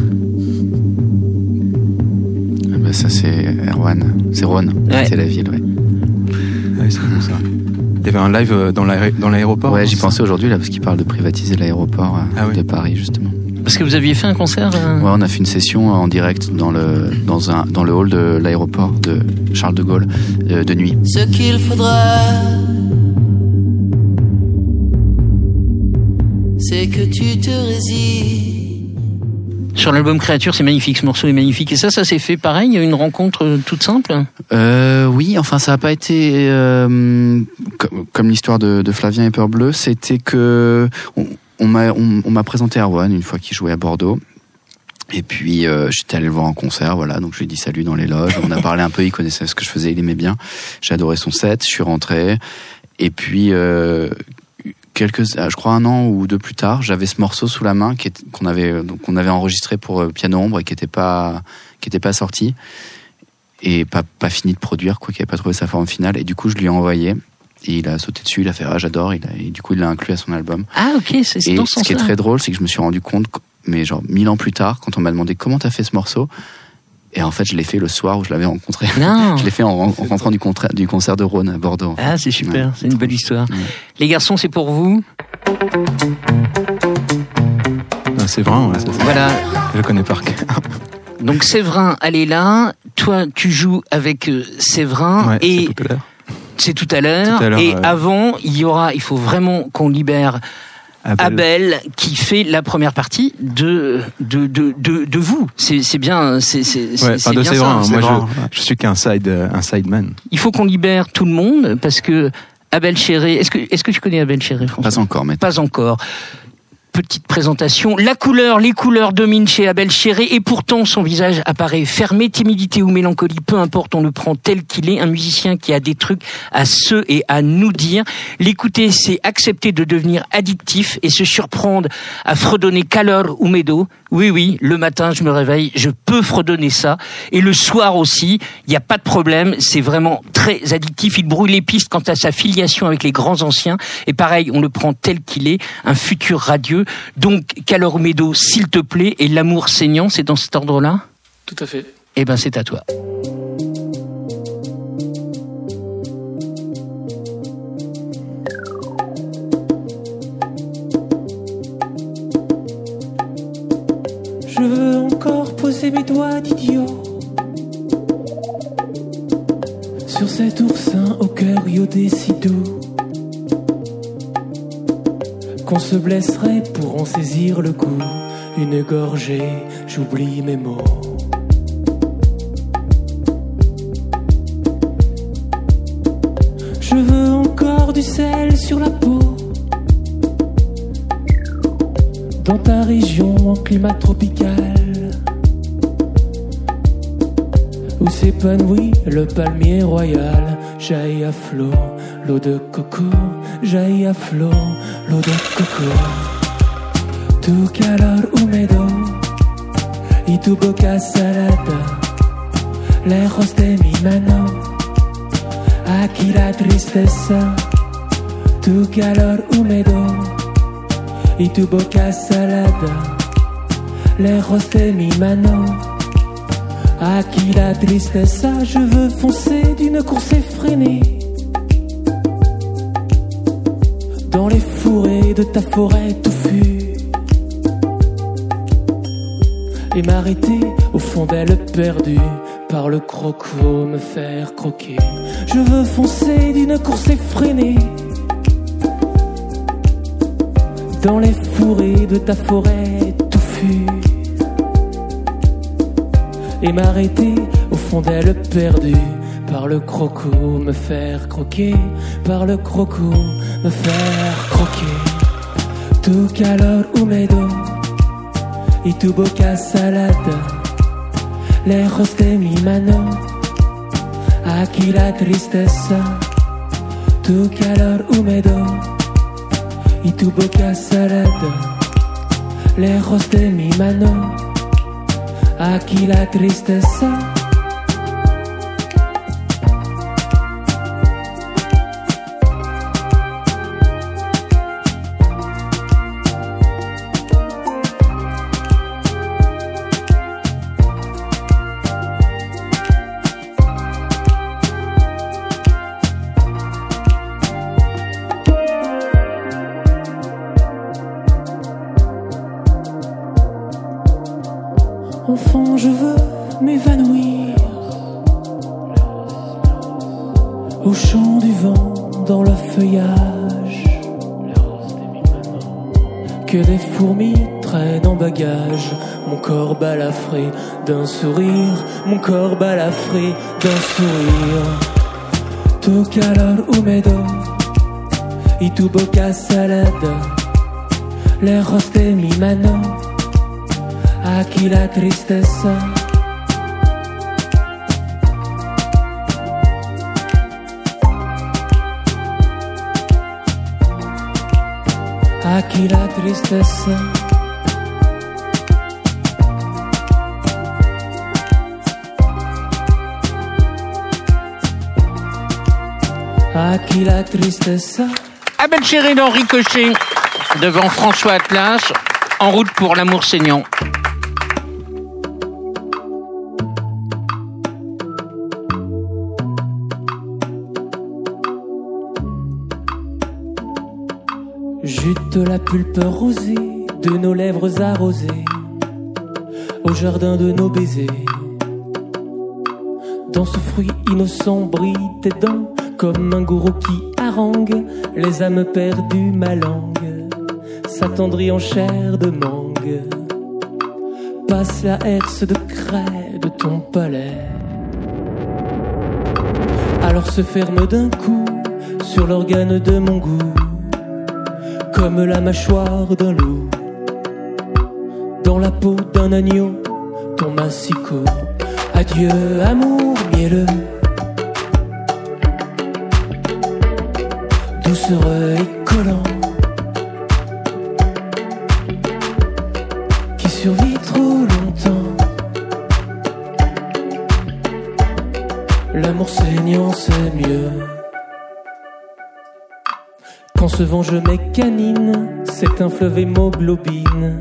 ça c'est Erwan. C'est Ron. C'est la ville, ouais. ouais c'est ça. Il y avait un live euh, dans l'aéroport. Ouais, j'y pensais aujourd'hui là parce qu'il parle de privatiser l'aéroport euh, ah de Paris justement. Parce que vous aviez fait un concert euh Ouais, on a fait une session en direct dans le dans un dans le hall de l'aéroport de Charles de Gaulle de nuit. Ce qu'il faudra c'est que tu te résignes sur l'album Créature, c'est magnifique, ce morceau est magnifique. Et ça, ça s'est fait pareil, une rencontre euh, toute simple? Euh, Oui, enfin ça n'a pas été euh, comme, l'histoire de, Flavien et Peur Bleu, c'était que on, m'a on, m'a présenté Erwan une fois qu'il jouait à Bordeaux. Et puis j'étais allé le voir en concert, voilà. Donc je lui ai dit salut dans les loges. On a parlé un peu, il connaissait ce que je faisais, il aimait bien. Adoré son set, je suis rentré. Et puis quelques, euh, je crois un an ou deux plus tard, j'avais ce morceau sous la main qu'on avait, donc on avait enregistré pour euh, piano ombre et qui n'était pas, qui était pas sorti et pas, pas fini de produire, quoi, qui n'avait pas trouvé sa forme finale. Et du coup, je lui ai envoyé. Et il a sauté dessus, il a fait ah j'adore, et du coup il l'a inclus à son album. Ah ok, c'est dans ce qui est très drôle, c'est que je me suis rendu compte, mais genre mille ans plus tard, quand on m'a demandé comment t'as fait ce morceau, et en fait, je l'ai fait le soir où je l'avais rencontré. Non. je l'ai fait en, rentrant du, du, concert de Rhône à Bordeaux. Ah, c'est super. C'est une belle histoire. Les garçons, c'est pour vous ah, C'est vrai. voilà. Je le connais par cœur. Donc Séverin, elle est là. Toi, tu joues avec euh, Séverin et c'est tout à l'heure. C'est tout à l'heure. Et avant, il y aura, il faut vraiment qu'on libère Abel. qui fait la première partie de de de de, vous. C'est bien, c'est c'est ouais, c'est bien ça. Moi, je, je, suis qu'un side un sideman. Il faut qu'on libère tout le monde parce que Abel Chéré. Est-ce que est-ce que tu connais Abel Chéré, François? Pas encore, mais pas encore petite présentation. La couleur, les couleurs dominent chez Abel Chéré et pourtant son visage apparaît fermé, timidité ou mélancolie, peu importe, on le prend tel qu'il est. Un musicien qui a des trucs à se et à nous dire. L'écouter, c'est accepter de devenir addictif et se surprendre à fredonner calor ou médo. Oui, oui, le matin, je me réveille, je peux fredonner ça. Et le soir aussi, il n'y a pas de problème, c'est vraiment très addictif. Il brouille les pistes quant à sa filiation avec les grands anciens. Et pareil, on le prend tel qu'il est, un futur radieux. Donc, Calor Medo, s'il te plaît, et l'amour saignant, c'est dans cet ordre-là Tout à fait. Eh ben, c'est à toi. Je veux encore poser mes doigts d'idiot sur cet oursin au cœur iodé si doux qu'on se blesserait pour en saisir le coup. Une gorgée, j'oublie mes mots. Je veux encore du sel sur la peau. Dans ta région en climat tropical, où s'épanouit le palmier royal, jaillit à flot l'eau de coco, jaillit à flot l'eau de coco. Tu calor húmedo y tu boca salada, lejos de mi mano. Aquí la tristeza, tu calor húmedo y tu boca salada, lejos de mi mano. Aquí la tristeza, je veux foncer d'une course effrénée dans les fourrés de ta forêt touffue et m'arrêter au fond d'elle perdue par le croco me faire croquer. Je veux foncer d'une course effrénée dans les fourrés de ta forêt touffue et m'arrêter au fond d'elle perdue. Par le croco me faire croquer, par le croco me faire croquer. Tu calor húmedo y tu boca salada, lejos de mi mano, aquí la tristeza. Tu calor húmedo y tu boca salada, lejos de mi mano, aquí la tristeza. D'un sourire, mon corps balafré d'un sourire. Tu calor húmedo y tu boca salada, lejos de mi mano, aquí la tristeza. Aquí la tristeza. Ah, qui la tristesse. Ah ben chérie d'Henri Cochet, devant François Atlas, en route pour l'amour saignant. Jute la pulpe rosée de nos lèvres arrosées au jardin de nos baisers. Dans ce fruit innocent brille tes dents comme un gourou qui harangue les âmes perdues, ma langue s'attendrit en chair de mangue. Passe la herse de craie de ton palais. Alors se ferme d'un coup sur l'organe de mon goût, comme la mâchoire d'un loup. Dans la peau d'un agneau, ton massicot. Adieu, amour mielleux doucereux et collant qui survit trop longtemps. L'amour saignant, c'est mieux. Quand ce vent je canines, c'est un fleuve hémoglobine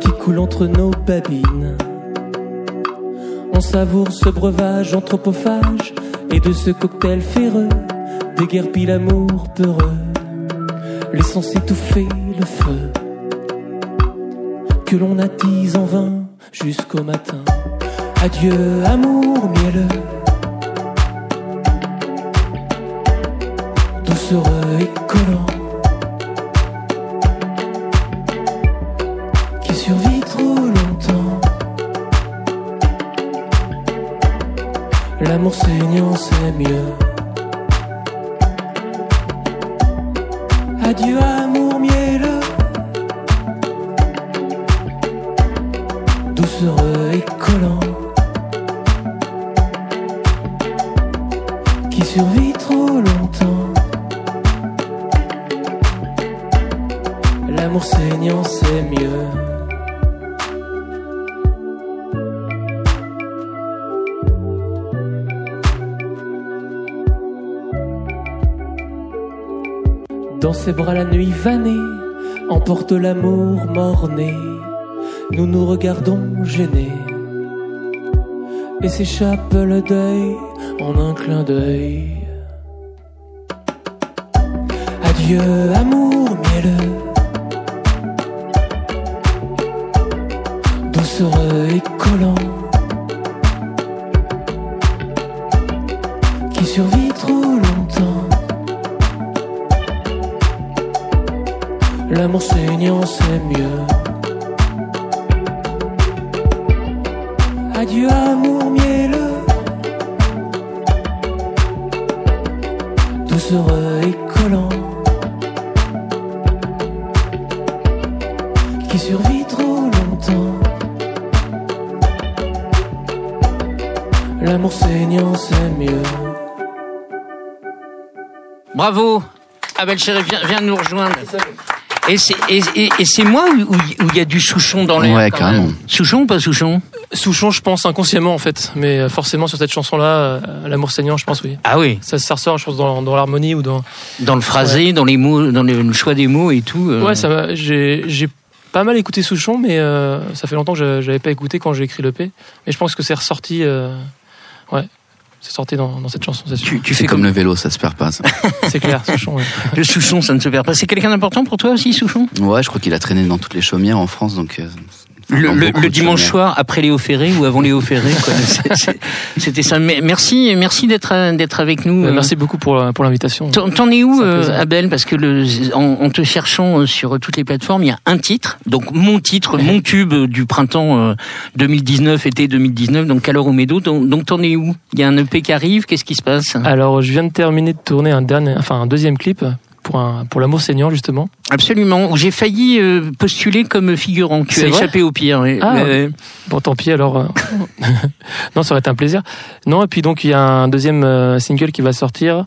qui coule entre nos babines. On savoure ce breuvage anthropophage et de ce cocktail féreux déguerpit l'amour peureux, laissant s'étouffer le feu que l'on attise en vain jusqu'au matin. Adieu, amour mielleux, doucereux et collant, qui survit trop longtemps. L'amour saignant, c'est mieux. Adieu amour emporte l'amour morné. Nous nous regardons gênés et s'échappe le deuil en un clin d'œil. Adieu amour mielleux, Adieu amour mielleux, doucereux et collant, qui survit trop longtemps. L'amour saignant, c'est mieux. Bravo Abel Chéri, viens, viens nous rejoindre. Et c'est et, et, et c'est moi où il y a du Souchon dans l'air Ouais, quand carrément. même. Souchon ou pas Souchon? Souchon, je pense inconsciemment en fait, mais euh, forcément sur cette chanson-là, euh, l'amour saignant, je pense oui. Ah oui, Ça, ça ressort, je pense, dans, dans l'harmonie ou dans. dans le phrasé, dans les mots, dans le choix des mots et tout. euh. Ouais, ça. J'ai j'ai pas mal écouté Souchon, mais euh, ça fait longtemps que je- j'avais pas écouté quand j'ai écrit le P. Mais je pense que c'est ressorti. euh, ouais, c'est sorti dans, dans cette chanson, c'est sûr. tu, tu C'est fais comme comme le vélo, ça se perd pas. ça. C'est clair, Souchon. ouais. le Souchon, ça ne se perd pas. C'est quelqu'un d'important pour toi aussi, Souchon? Ouais, je crois qu'il a traîné dans toutes les chaumières en France, donc. Euh, Le, le- le dimanche soir après Léo Ferré ou avant Léo Ferré, quoi. C'est- c'est- C'était ça. Mais Merci, merci d'être euh, d'être avec nous. Euh, euh. Merci beaucoup pour, pour l'invitation. T'en t'en es où, euh. Abel? Parce que le, en, en te cherchant euh, sur toutes les plateformes, il y a un titre, donc mon titre, mon tube euh, du printemps euh, 2019, été 2019, donc Calor au Médo. Donc donc t'en es où? Il y a un EP qui arrive. Qu'est-ce qui se passe? Alors, je viens de terminer de tourner un dernier, enfin un deuxième clip pour un pour l'amour saignant justement. Absolument. Où j'ai failli euh, postuler comme figurant. Tu as échappé au pire. oui. Ah. Euh, Bon, tant pis alors. euh, non, ça aurait été un plaisir. Non, et puis donc il y a un deuxième euh, single qui va sortir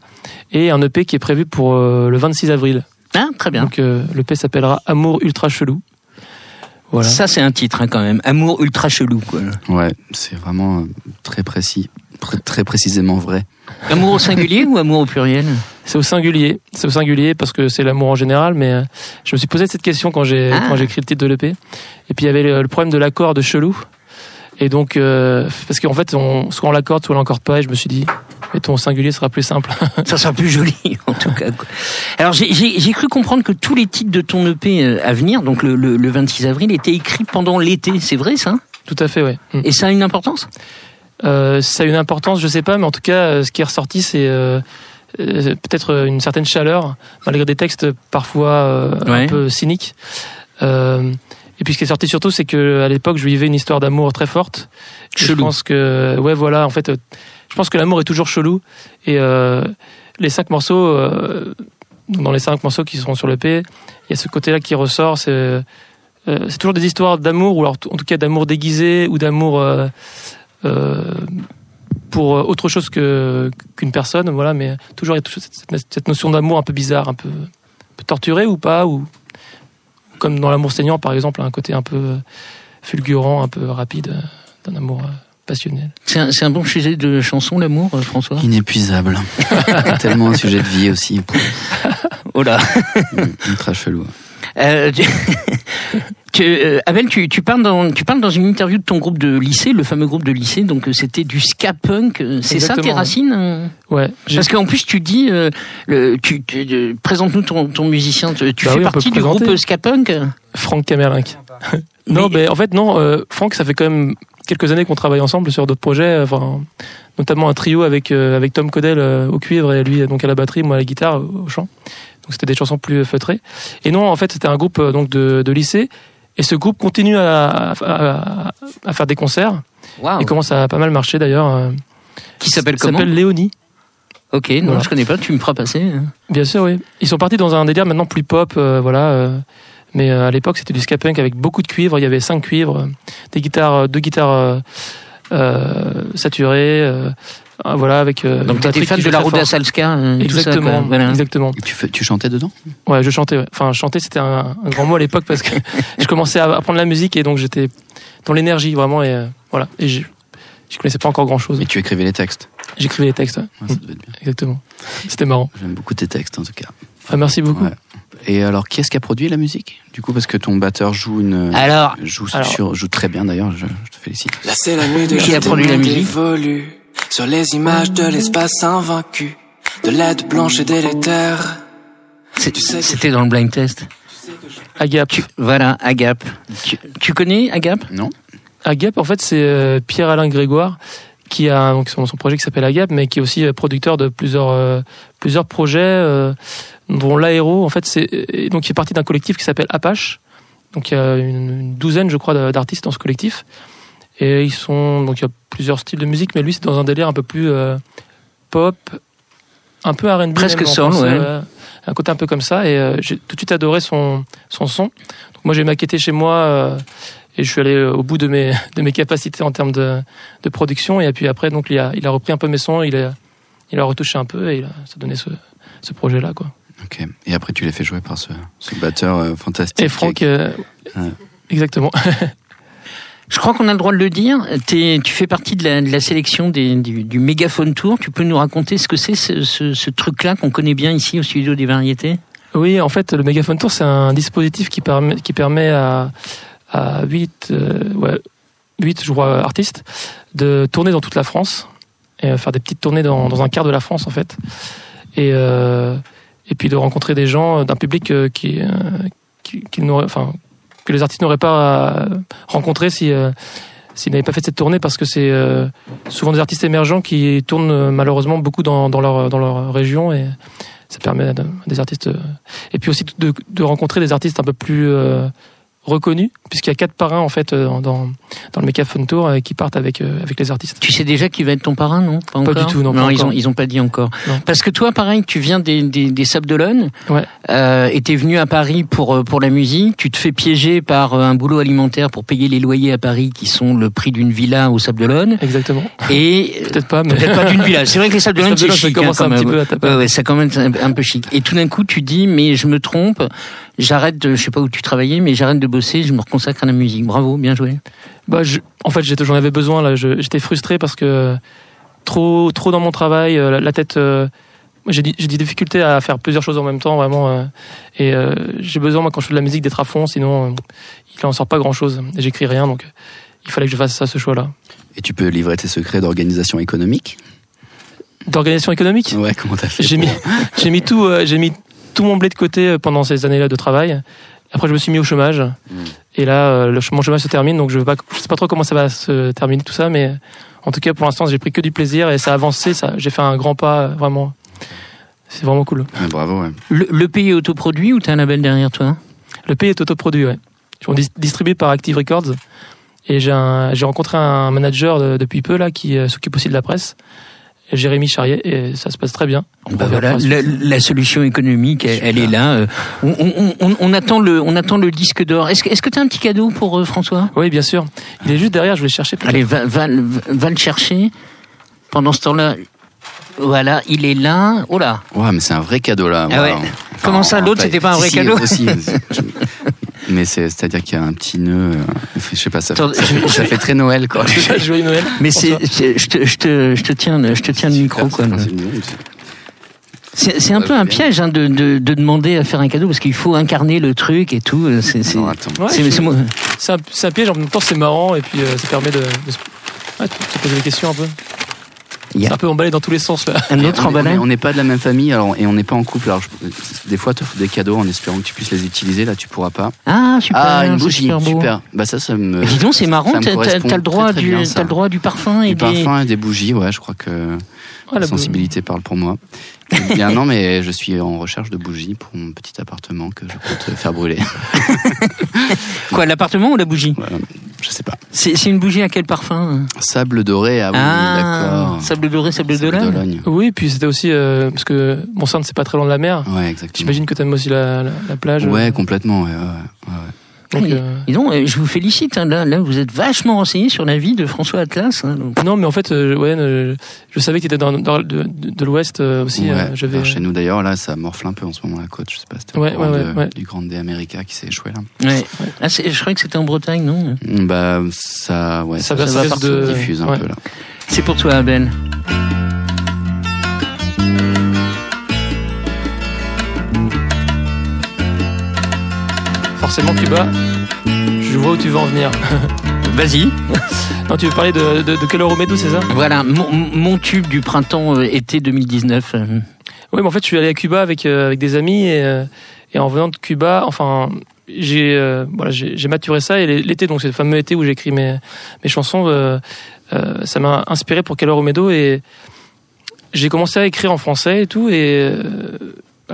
et un EP qui est prévu pour euh, le 26 avril. ah, très bien. Donc euh, l'EP s'appellera Amour ultra chelou. Voilà. Ça c'est un titre hein, quand même. Amour ultra chelou. Quoi. Ouais, c'est vraiment très précis, très, très précisément vrai. Amour au singulier ou amour au pluriel? C'est au singulier. C'est au singulier parce que c'est l'amour en général, mais euh, je me suis posé cette question quand j'ai Ah. quand j'ai écrit le titre de l'EP. Et puis il y avait le, le problème de l'accord de chelou. Et donc euh, parce qu'en fait, on, soit on l'accorde, soit on l'accorde pas. Et je me suis dit, mettons au singulier, sera plus simple. Ça sera plus joli, en tout cas. Alors, j'ai- cru comprendre que tous les titres de ton EP euh, à venir, donc le, le, le 26 avril, étaient écrits pendant l'été. C'est vrai, ça? Tout à fait, ouais. Mm. Et ça a une importance? Euh, ça a une importance, je sais pas, mais en tout cas, euh, ce qui est ressorti, c'est euh, peut-être une certaine chaleur, malgré des textes parfois euh, Ouais. un peu cyniques. Euh, et puis ce qui est sorti surtout, c'est que à l'époque, je vivais une histoire d'amour très forte. Je pense que, ouais, voilà, en fait, euh, je pense que l'amour est toujours chelou. Et euh, les cinq morceaux, euh, dans les cinq morceaux qui seront sur le P, il y a ce côté-là qui ressort. C'est euh, toujours des histoires d'amour, ou alors en tout cas d'amour déguisé, ou d'amour euh, euh, pour euh, autre chose que qu'une personne, voilà. Mais toujours il y a toujours cette, cette notion d'amour un peu bizarre, un peu, un peu torturé ou pas, ou comme dans l'amour saignant par exemple, un côté un peu euh, fulgurant, un peu rapide euh, d'un amour passionnel. C'est un, c'est un bon sujet de chanson, l'amour, François? Inépuisable. Tellement un sujet de vie aussi. Oh là Ultra chelou. Euh, tu, tu- euh, Abel, tu, tu, parles dans, tu parles dans une interview de ton groupe de lycée, le fameux groupe de lycée, donc euh, c'était du ska punk. euh, C'est ça tes racines euh Ouais, Parce qu'en plus, tu dis, euh, le, tu, tu- présente-nous ton, ton musicien. Tu Bah fais oui, partie du présenter. groupe ska punk Franck Camerlinck. non, Mais- mais en fait non. Euh, Franck, ça fait quand même quelques années qu'on travaille ensemble sur d'autres projets, enfin notamment un trio avec euh, avec Tom Codel au cuivre et lui donc à la batterie, moi à la guitare au chant. Donc c'était des chansons plus feutrées. Et non, en fait c'était un groupe donc de, de lycée. Et ce groupe continue à, à, à faire des concerts. Waouh. Il commence à pas mal marcher d'ailleurs. euh, Qui s'appelle comment s'appelle Léonie. Ok, non, Voilà. je connais pas. Tu me feras passer. hein. Bien sûr, oui. Ils sont partis dans un délire maintenant plus pop, euh, voilà. euh, mais euh, à l'époque, c'était du ska punk avec beaucoup de cuivres. Il y avait cinq cuivres, des guitares, deux guitares saturées, voilà, avec. euh, Donc une t'étais fan de la très Ruda fort. Salska. euh, tout ça, Exactement. Voilà. exactement. Et tu, chantais dedans? Ouais, je chantais. Ouais. Enfin, chanter, c'était un, un grand mot à l'époque parce que je commençais à apprendre la musique et donc j'étais dans l'énergie vraiment et euh, voilà. Et je, je connaissais pas encore grand chose. Mais tu écrivais les textes? J'écrivais les textes. ouais. Ouais, ça devait être bien. Exactement. C'était marrant. J'aime beaucoup tes textes en tout cas. Enfin, merci beaucoup. Ouais. Et alors, qui est-ce qui a produit la musique Du coup, parce que ton batteur joue une. Alors, joue, alors- sur- joue très bien d'ailleurs, je, je te félicite. Là c'est la nuit de Qui a produit la musique? évolue Sur les images de l'espace invaincu De l'aide blanche et délétère c'était dans le blind test. Agap. Voilà, Agap. Tu, tu connais Agap? Non Agap, en fait, c'est euh, Pierre-Alain Grégoire qui a donc son, son projet qui s'appelle Agap, mais qui est aussi euh, producteur de plusieurs euh, plusieurs projets, euh, dont l'aéro. En fait, c'est et donc il fait partie d'un collectif qui s'appelle Apache. Donc il y a une, une douzaine, je crois, d'artistes dans ce collectif. Et ils sont donc il y a plusieurs styles de musique, mais lui c'est dans un délire un peu plus pop, un peu R&B. Presque soul, ouais. Un côté un peu comme ça. Et j'ai tout de suite adoré son son son. Donc moi j'ai maquetté chez moi et je suis allé au bout de mes de mes capacités en termes de, de production et puis après donc il a il a repris un peu mes sons il a il a retouché un peu et il a, ça a donné ce ce projet là quoi ok et après tu l'as fait jouer par ce, ce batteur euh, fantastique et Franck euh, exactement Je crois qu'on a le droit de le dire. Tu fais partie de la, sélection du, du Mégaphone Tour. Tu peux nous raconter ce que c'est ce, truc-là qu'on connaît bien ici au studio des variétés? Oui, en fait, le Mégaphone Tour, c'est un dispositif qui permet, à, à 8, euh, ouais, 8 je crois, artistes de tourner dans toute la France et faire des petites tournées dans, un quart de la France en fait et euh, et puis de rencontrer des gens d'un public euh, qui euh, qui, qui enfin que les artistes n'auraient pas rencontré si s'ils n'avaient pas fait cette tournée parce que c'est souvent des artistes émergents qui tournent malheureusement beaucoup dans, dans leur dans leur région et ça permet à des artistes et puis aussi de, de rencontrer des artistes un peu plus reconnu puisqu'il y a quatre parrains en fait euh, dans, dans, le Megaphone Tour euh, qui partent avec euh, avec les artistes. Tu sais déjà qui va être ton parrain non? Pas, du tout non. non ils ont ils ont pas dit encore. Parce que toi pareil tu viens des des, des Sables d'Olonne ouais. euh, et t'es venu à Paris pour pour la musique. Tu te fais piéger par un boulot alimentaire pour payer les loyers à Paris qui sont le prix d'une villa au Sables d'Olonne. Exactement. Et peut-être pas mais peut-être pas d'une villa. C'est vrai que les Sables d'Olonne c'est chic. Ça commence hein, un petit peu à ouais, ouais, ça commence un peu chic. Et tout d'un coup tu dis mais je me trompe j'arrête de, je sais pas où tu travaillais, mais j'arrête de bosser, je me reconsacre à la musique. Bravo, bien joué. Bah, je, en fait, j'en avais besoin là. J'étais frustré parce que trop, trop dans mon travail, euh, la, tête. Euh, j'ai des difficultés à faire plusieurs choses en même temps, vraiment. Euh, et j'ai besoin, moi, quand je fais de la musique, d'être à fond, sinon il en sort pas grand chose. J'écris rien, donc il fallait que je fasse ça, ce choix-là. Et tu peux livrer tes secrets d'organisation économique? D'organisation économique? Ouais, comment t'as fait J'ai mis, j'ai mis tout, j'ai mis tout mon blé de côté euh, pendant ces années-là de travail. Après, je me suis mis au chômage. Hmm. Et là, euh, le, mon chômage se termine, donc je ne sais pas trop comment ça va se terminer tout ça, mais en tout cas, pour l'instant, j'ai pris que du plaisir et ça a avancé. Ça, j'ai fait un grand pas, vraiment. C'est vraiment cool. bravo. Ouais. Le, pays est autoproduit ou t'as un label derrière toi? Le pays est autoproduit, ouais. Je suis distribué par Active Records. Et j'ai, j'ai rencontré un manager depuis peu là qui euh, s'occupe aussi de la presse. Jérémy Charrier et ça se passe très bien. Bah voilà, la, la, solution économique, elle, est là. Euh, on, on, on, attend le, on attend le disque d'or. Est-ce que, est-ce que tu as un petit cadeau pour euh, François? Oui, bien sûr. Il est juste derrière. Je vais le chercher. Allez, va, va, va le chercher. Pendant ce temps-là, voilà, il est là. Oh là. Ouais, mais c'est un vrai cadeau là. Ah ouais. Comment ça, l'autre, c'était pas un vrai cadeau aussi, Mais c'est, à dire qu'il y a un petit nœud. Euh, je sais pas, ça, fait, ça, fait très Noël, quoi. Joyeux Noël. Mais c'est, je te, je te, je te tiens, je te tiens le micro, quoi. C'est un peu un piège hein, de, de, de, demander à faire un cadeau parce qu'il faut incarner le truc et tout. C'est c'est ouais, un, un, piège, en même temps c'est marrant et puis euh, ça permet de, de, ouais, de se poser des questions un peu. C'est un peu emballé dans tous les sens là. Un autre emballé. On n'est pas de la même famille alors, et on n'est pas en couple. Alors des fois, tu offres des cadeaux en espérant que tu puisses les utiliser. Là, tu pourras pas. Ah super. Ah une bougie, super. Bah ça, ça me. dis donc, c'est marrant. T'as le droit du, as le droit du parfum et du des... parfum et des bougies. Ouais, je crois que la sensibilité parle pour moi. Bien non, mais je suis en recherche de bougies pour mon petit appartement que je compte faire brûler. Quoi, l'appartement ou la bougie Je sais pas. C'est une bougie à quel parfum Sable doré, ah oui, ah, d'accord. Sable doré, sable, d'Olonne. Oui, puis c'était aussi euh, parce que mon centre c'est pas très loin de la mer. Ouais, exactement. J'imagine que t'aimes aussi la, la, plage. Ouais, complètement. Ouais, ouais, ouais. Donc, euh... Euh, je vous félicite. Hein, là, là, vous êtes vachement renseigné sur la vie de François Atlas. Hein, Non, mais en fait, euh, ouais, euh, je savais qu'il était dans, dans de, de, l'Ouest aussi. Ouais, chez nous d'ailleurs, là, ça morfle un peu en ce moment la côte. Je sais pas, c'était ouais, ouais, du Grand D America qui s'est échoué là. Ouais. Ah, je croyais que c'était en Bretagne, non? Bah, ça, ouais, ça, ça, ça va partout, de... diffuse un peu là. C'est pour toi, Abel. Forcément Cuba. Je vois où tu veux en venir. Vas-y. Non, tu veux parler de, de, de c'est ça? Voilà, mon, mon, tube du printemps-été euh, 2019. Oui, mais en fait, je suis allé à Cuba avec, euh, avec des amis et, euh, et en venant de Cuba, enfin, j'ai voilà, j'ai maturé ça et l'été, donc c'est le fameux été où j'écris mes, mes chansons, ça m'a inspiré pour Caloro Medo et j'ai commencé à écrire en français et tout et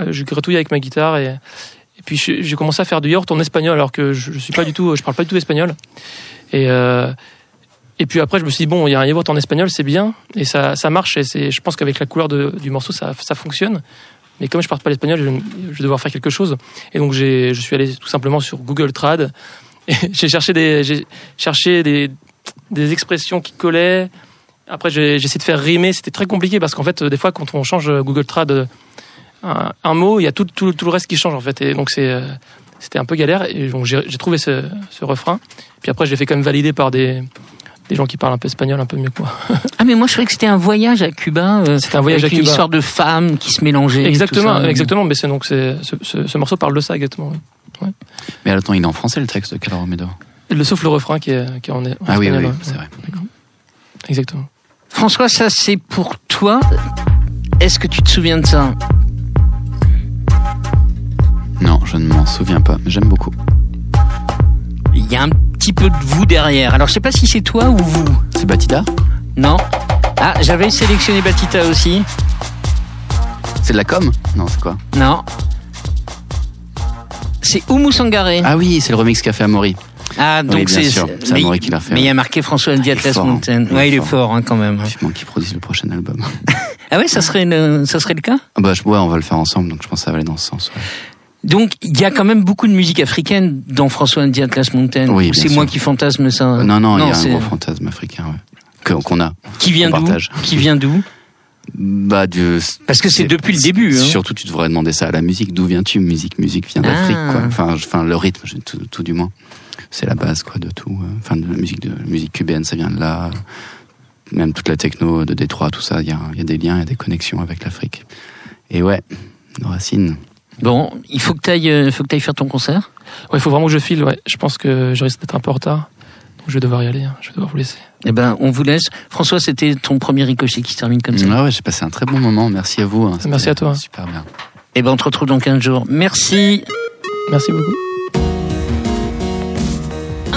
je gratouille avec ma guitare et, et puis j'ai commencé à faire du yaourt en espagnol alors que je, je suis pas du tout, je parle pas du tout espagnol. Et euh, puis après, je me suis dit, bon, il y a un yaourt en espagnol, c'est bien. Et ça, ça marche. Et je pense qu'avec la couleur du morceau, ça, ça fonctionne. Mais comme je parle pas l'espagnol, je, vais devoir faire quelque chose. Et donc, je suis allé tout simplement sur Google Trad. J'ai cherché des, cherché des, des expressions qui collaient. Après, j'ai essayé de faire rimer. C'était très compliqué parce qu'en fait, des fois, quand on change Google Trad un, un mot, il y a tout, tout, tout, le reste qui change, en fait. Et donc, c'est, c'était un peu galère. Et donc, j'ai, trouvé ce, ce refrain. Puis après, je l'ai fait quand même valider par des, des gens qui parlent un peu espagnol un peu mieux que moi. ah mais moi je croyais que c'était un voyage à Cuba. Euh, c'était un voyage à Cuba. Une histoire de femmes qui se mélangeaient. Exactement, exactement. Mais c'est donc c'est, ce, ce, ce, morceau parle de ça exactement. Ouais. Mais attends, il est en français le texte de Calor Le sauf le refrain qui est, qui est en, en Ah oui, oui, c'est vrai. Exactement. François, ça c'est pour toi. Est-ce que tu te souviens de ça? Non, je ne m'en souviens pas, mais j'aime beaucoup. Il y a un petit peu de vous derrière. Alors je sais pas si c'est toi ou vous. C'est Batida Non. Ah, j'avais sélectionné Batita aussi. C'est de la com Non, c'est quoi Non. C'est Oumou Sangaré. Ah oui, c'est le remix qu'a fait Amaury. Ah, donc c'est c'est Amaury qui l'a fait. Mais il y a marqué François Diatlas hein. Mountain. Ouais, il est fort hein, quand même. Vivement qu'il produise le prochain album. ah ouais, ça serait le, ça serait le cas? Ah bah, ouais, on va le faire ensemble, donc je pense que ça va aller dans ce sens. Ouais. Donc il y a quand même beaucoup de musique africaine dans François Andy Atlas Mountain. Oui, c'est moi qui fantasme ça. Non, non, il y a un gros fantasme africain ouais. qu'on a. Qui vient d'où Qui vient d'où bah, de, Parce que c'est depuis le début. Hein. Surtout, tu devrais demander ça à la musique. D'où viens-tu? Musique, musique vient d'Afrique, Ah. quoi. Enfin, le rythme, tout, tout du moins. C'est la base, quoi, de tout. euh. Enfin, de la musique, de la musique cubaine, ça vient de là. Même toute la techno de Détroit, tout ça, il y a, il y a des liens, il y a des connexions avec l'Afrique. Et ouais, nos racines. Bon, il faut que tu ailles, faut que t'ailles faire ton concert. Ouais, il faut vraiment que je file. Ouais, je pense que je risque d'être un peu en retard. Donc je vais devoir y aller. hein. Je vais devoir vous laisser. Eh ben, on vous laisse. François, c'était ton premier ricochet qui se termine comme ça. Ah ouais, j'ai passé un très bon moment. Merci à vous. hein. Merci à toi. Super bien. Eh ben, on te retrouve dans 15 jours. Merci. Merci beaucoup.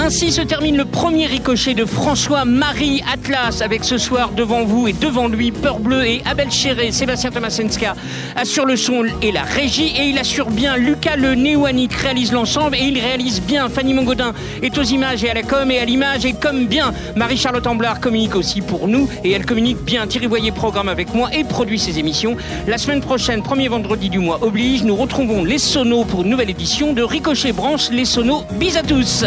Ainsi se termine le premier ricochet de François-Marie Atlas avec ce soir devant vous et devant lui Peur Bleu et Abel Chéré, Sébastien Tomasenska assure le son et la régie et il assure bien Lucas le Néoanique réalise l'ensemble et il réalise bien Fanny Mongodin est aux images et à la com et à l'image et comme bien Marie-Charlotte Amblard communique aussi pour nous et elle communique bien Thierry Voyer programme avec moi et produit ses émissions. La semaine prochaine, premier vendredi du mois oblige, nous retrouvons les sonos pour une nouvelle édition de Ricochet Branche les sonos. Bis à tous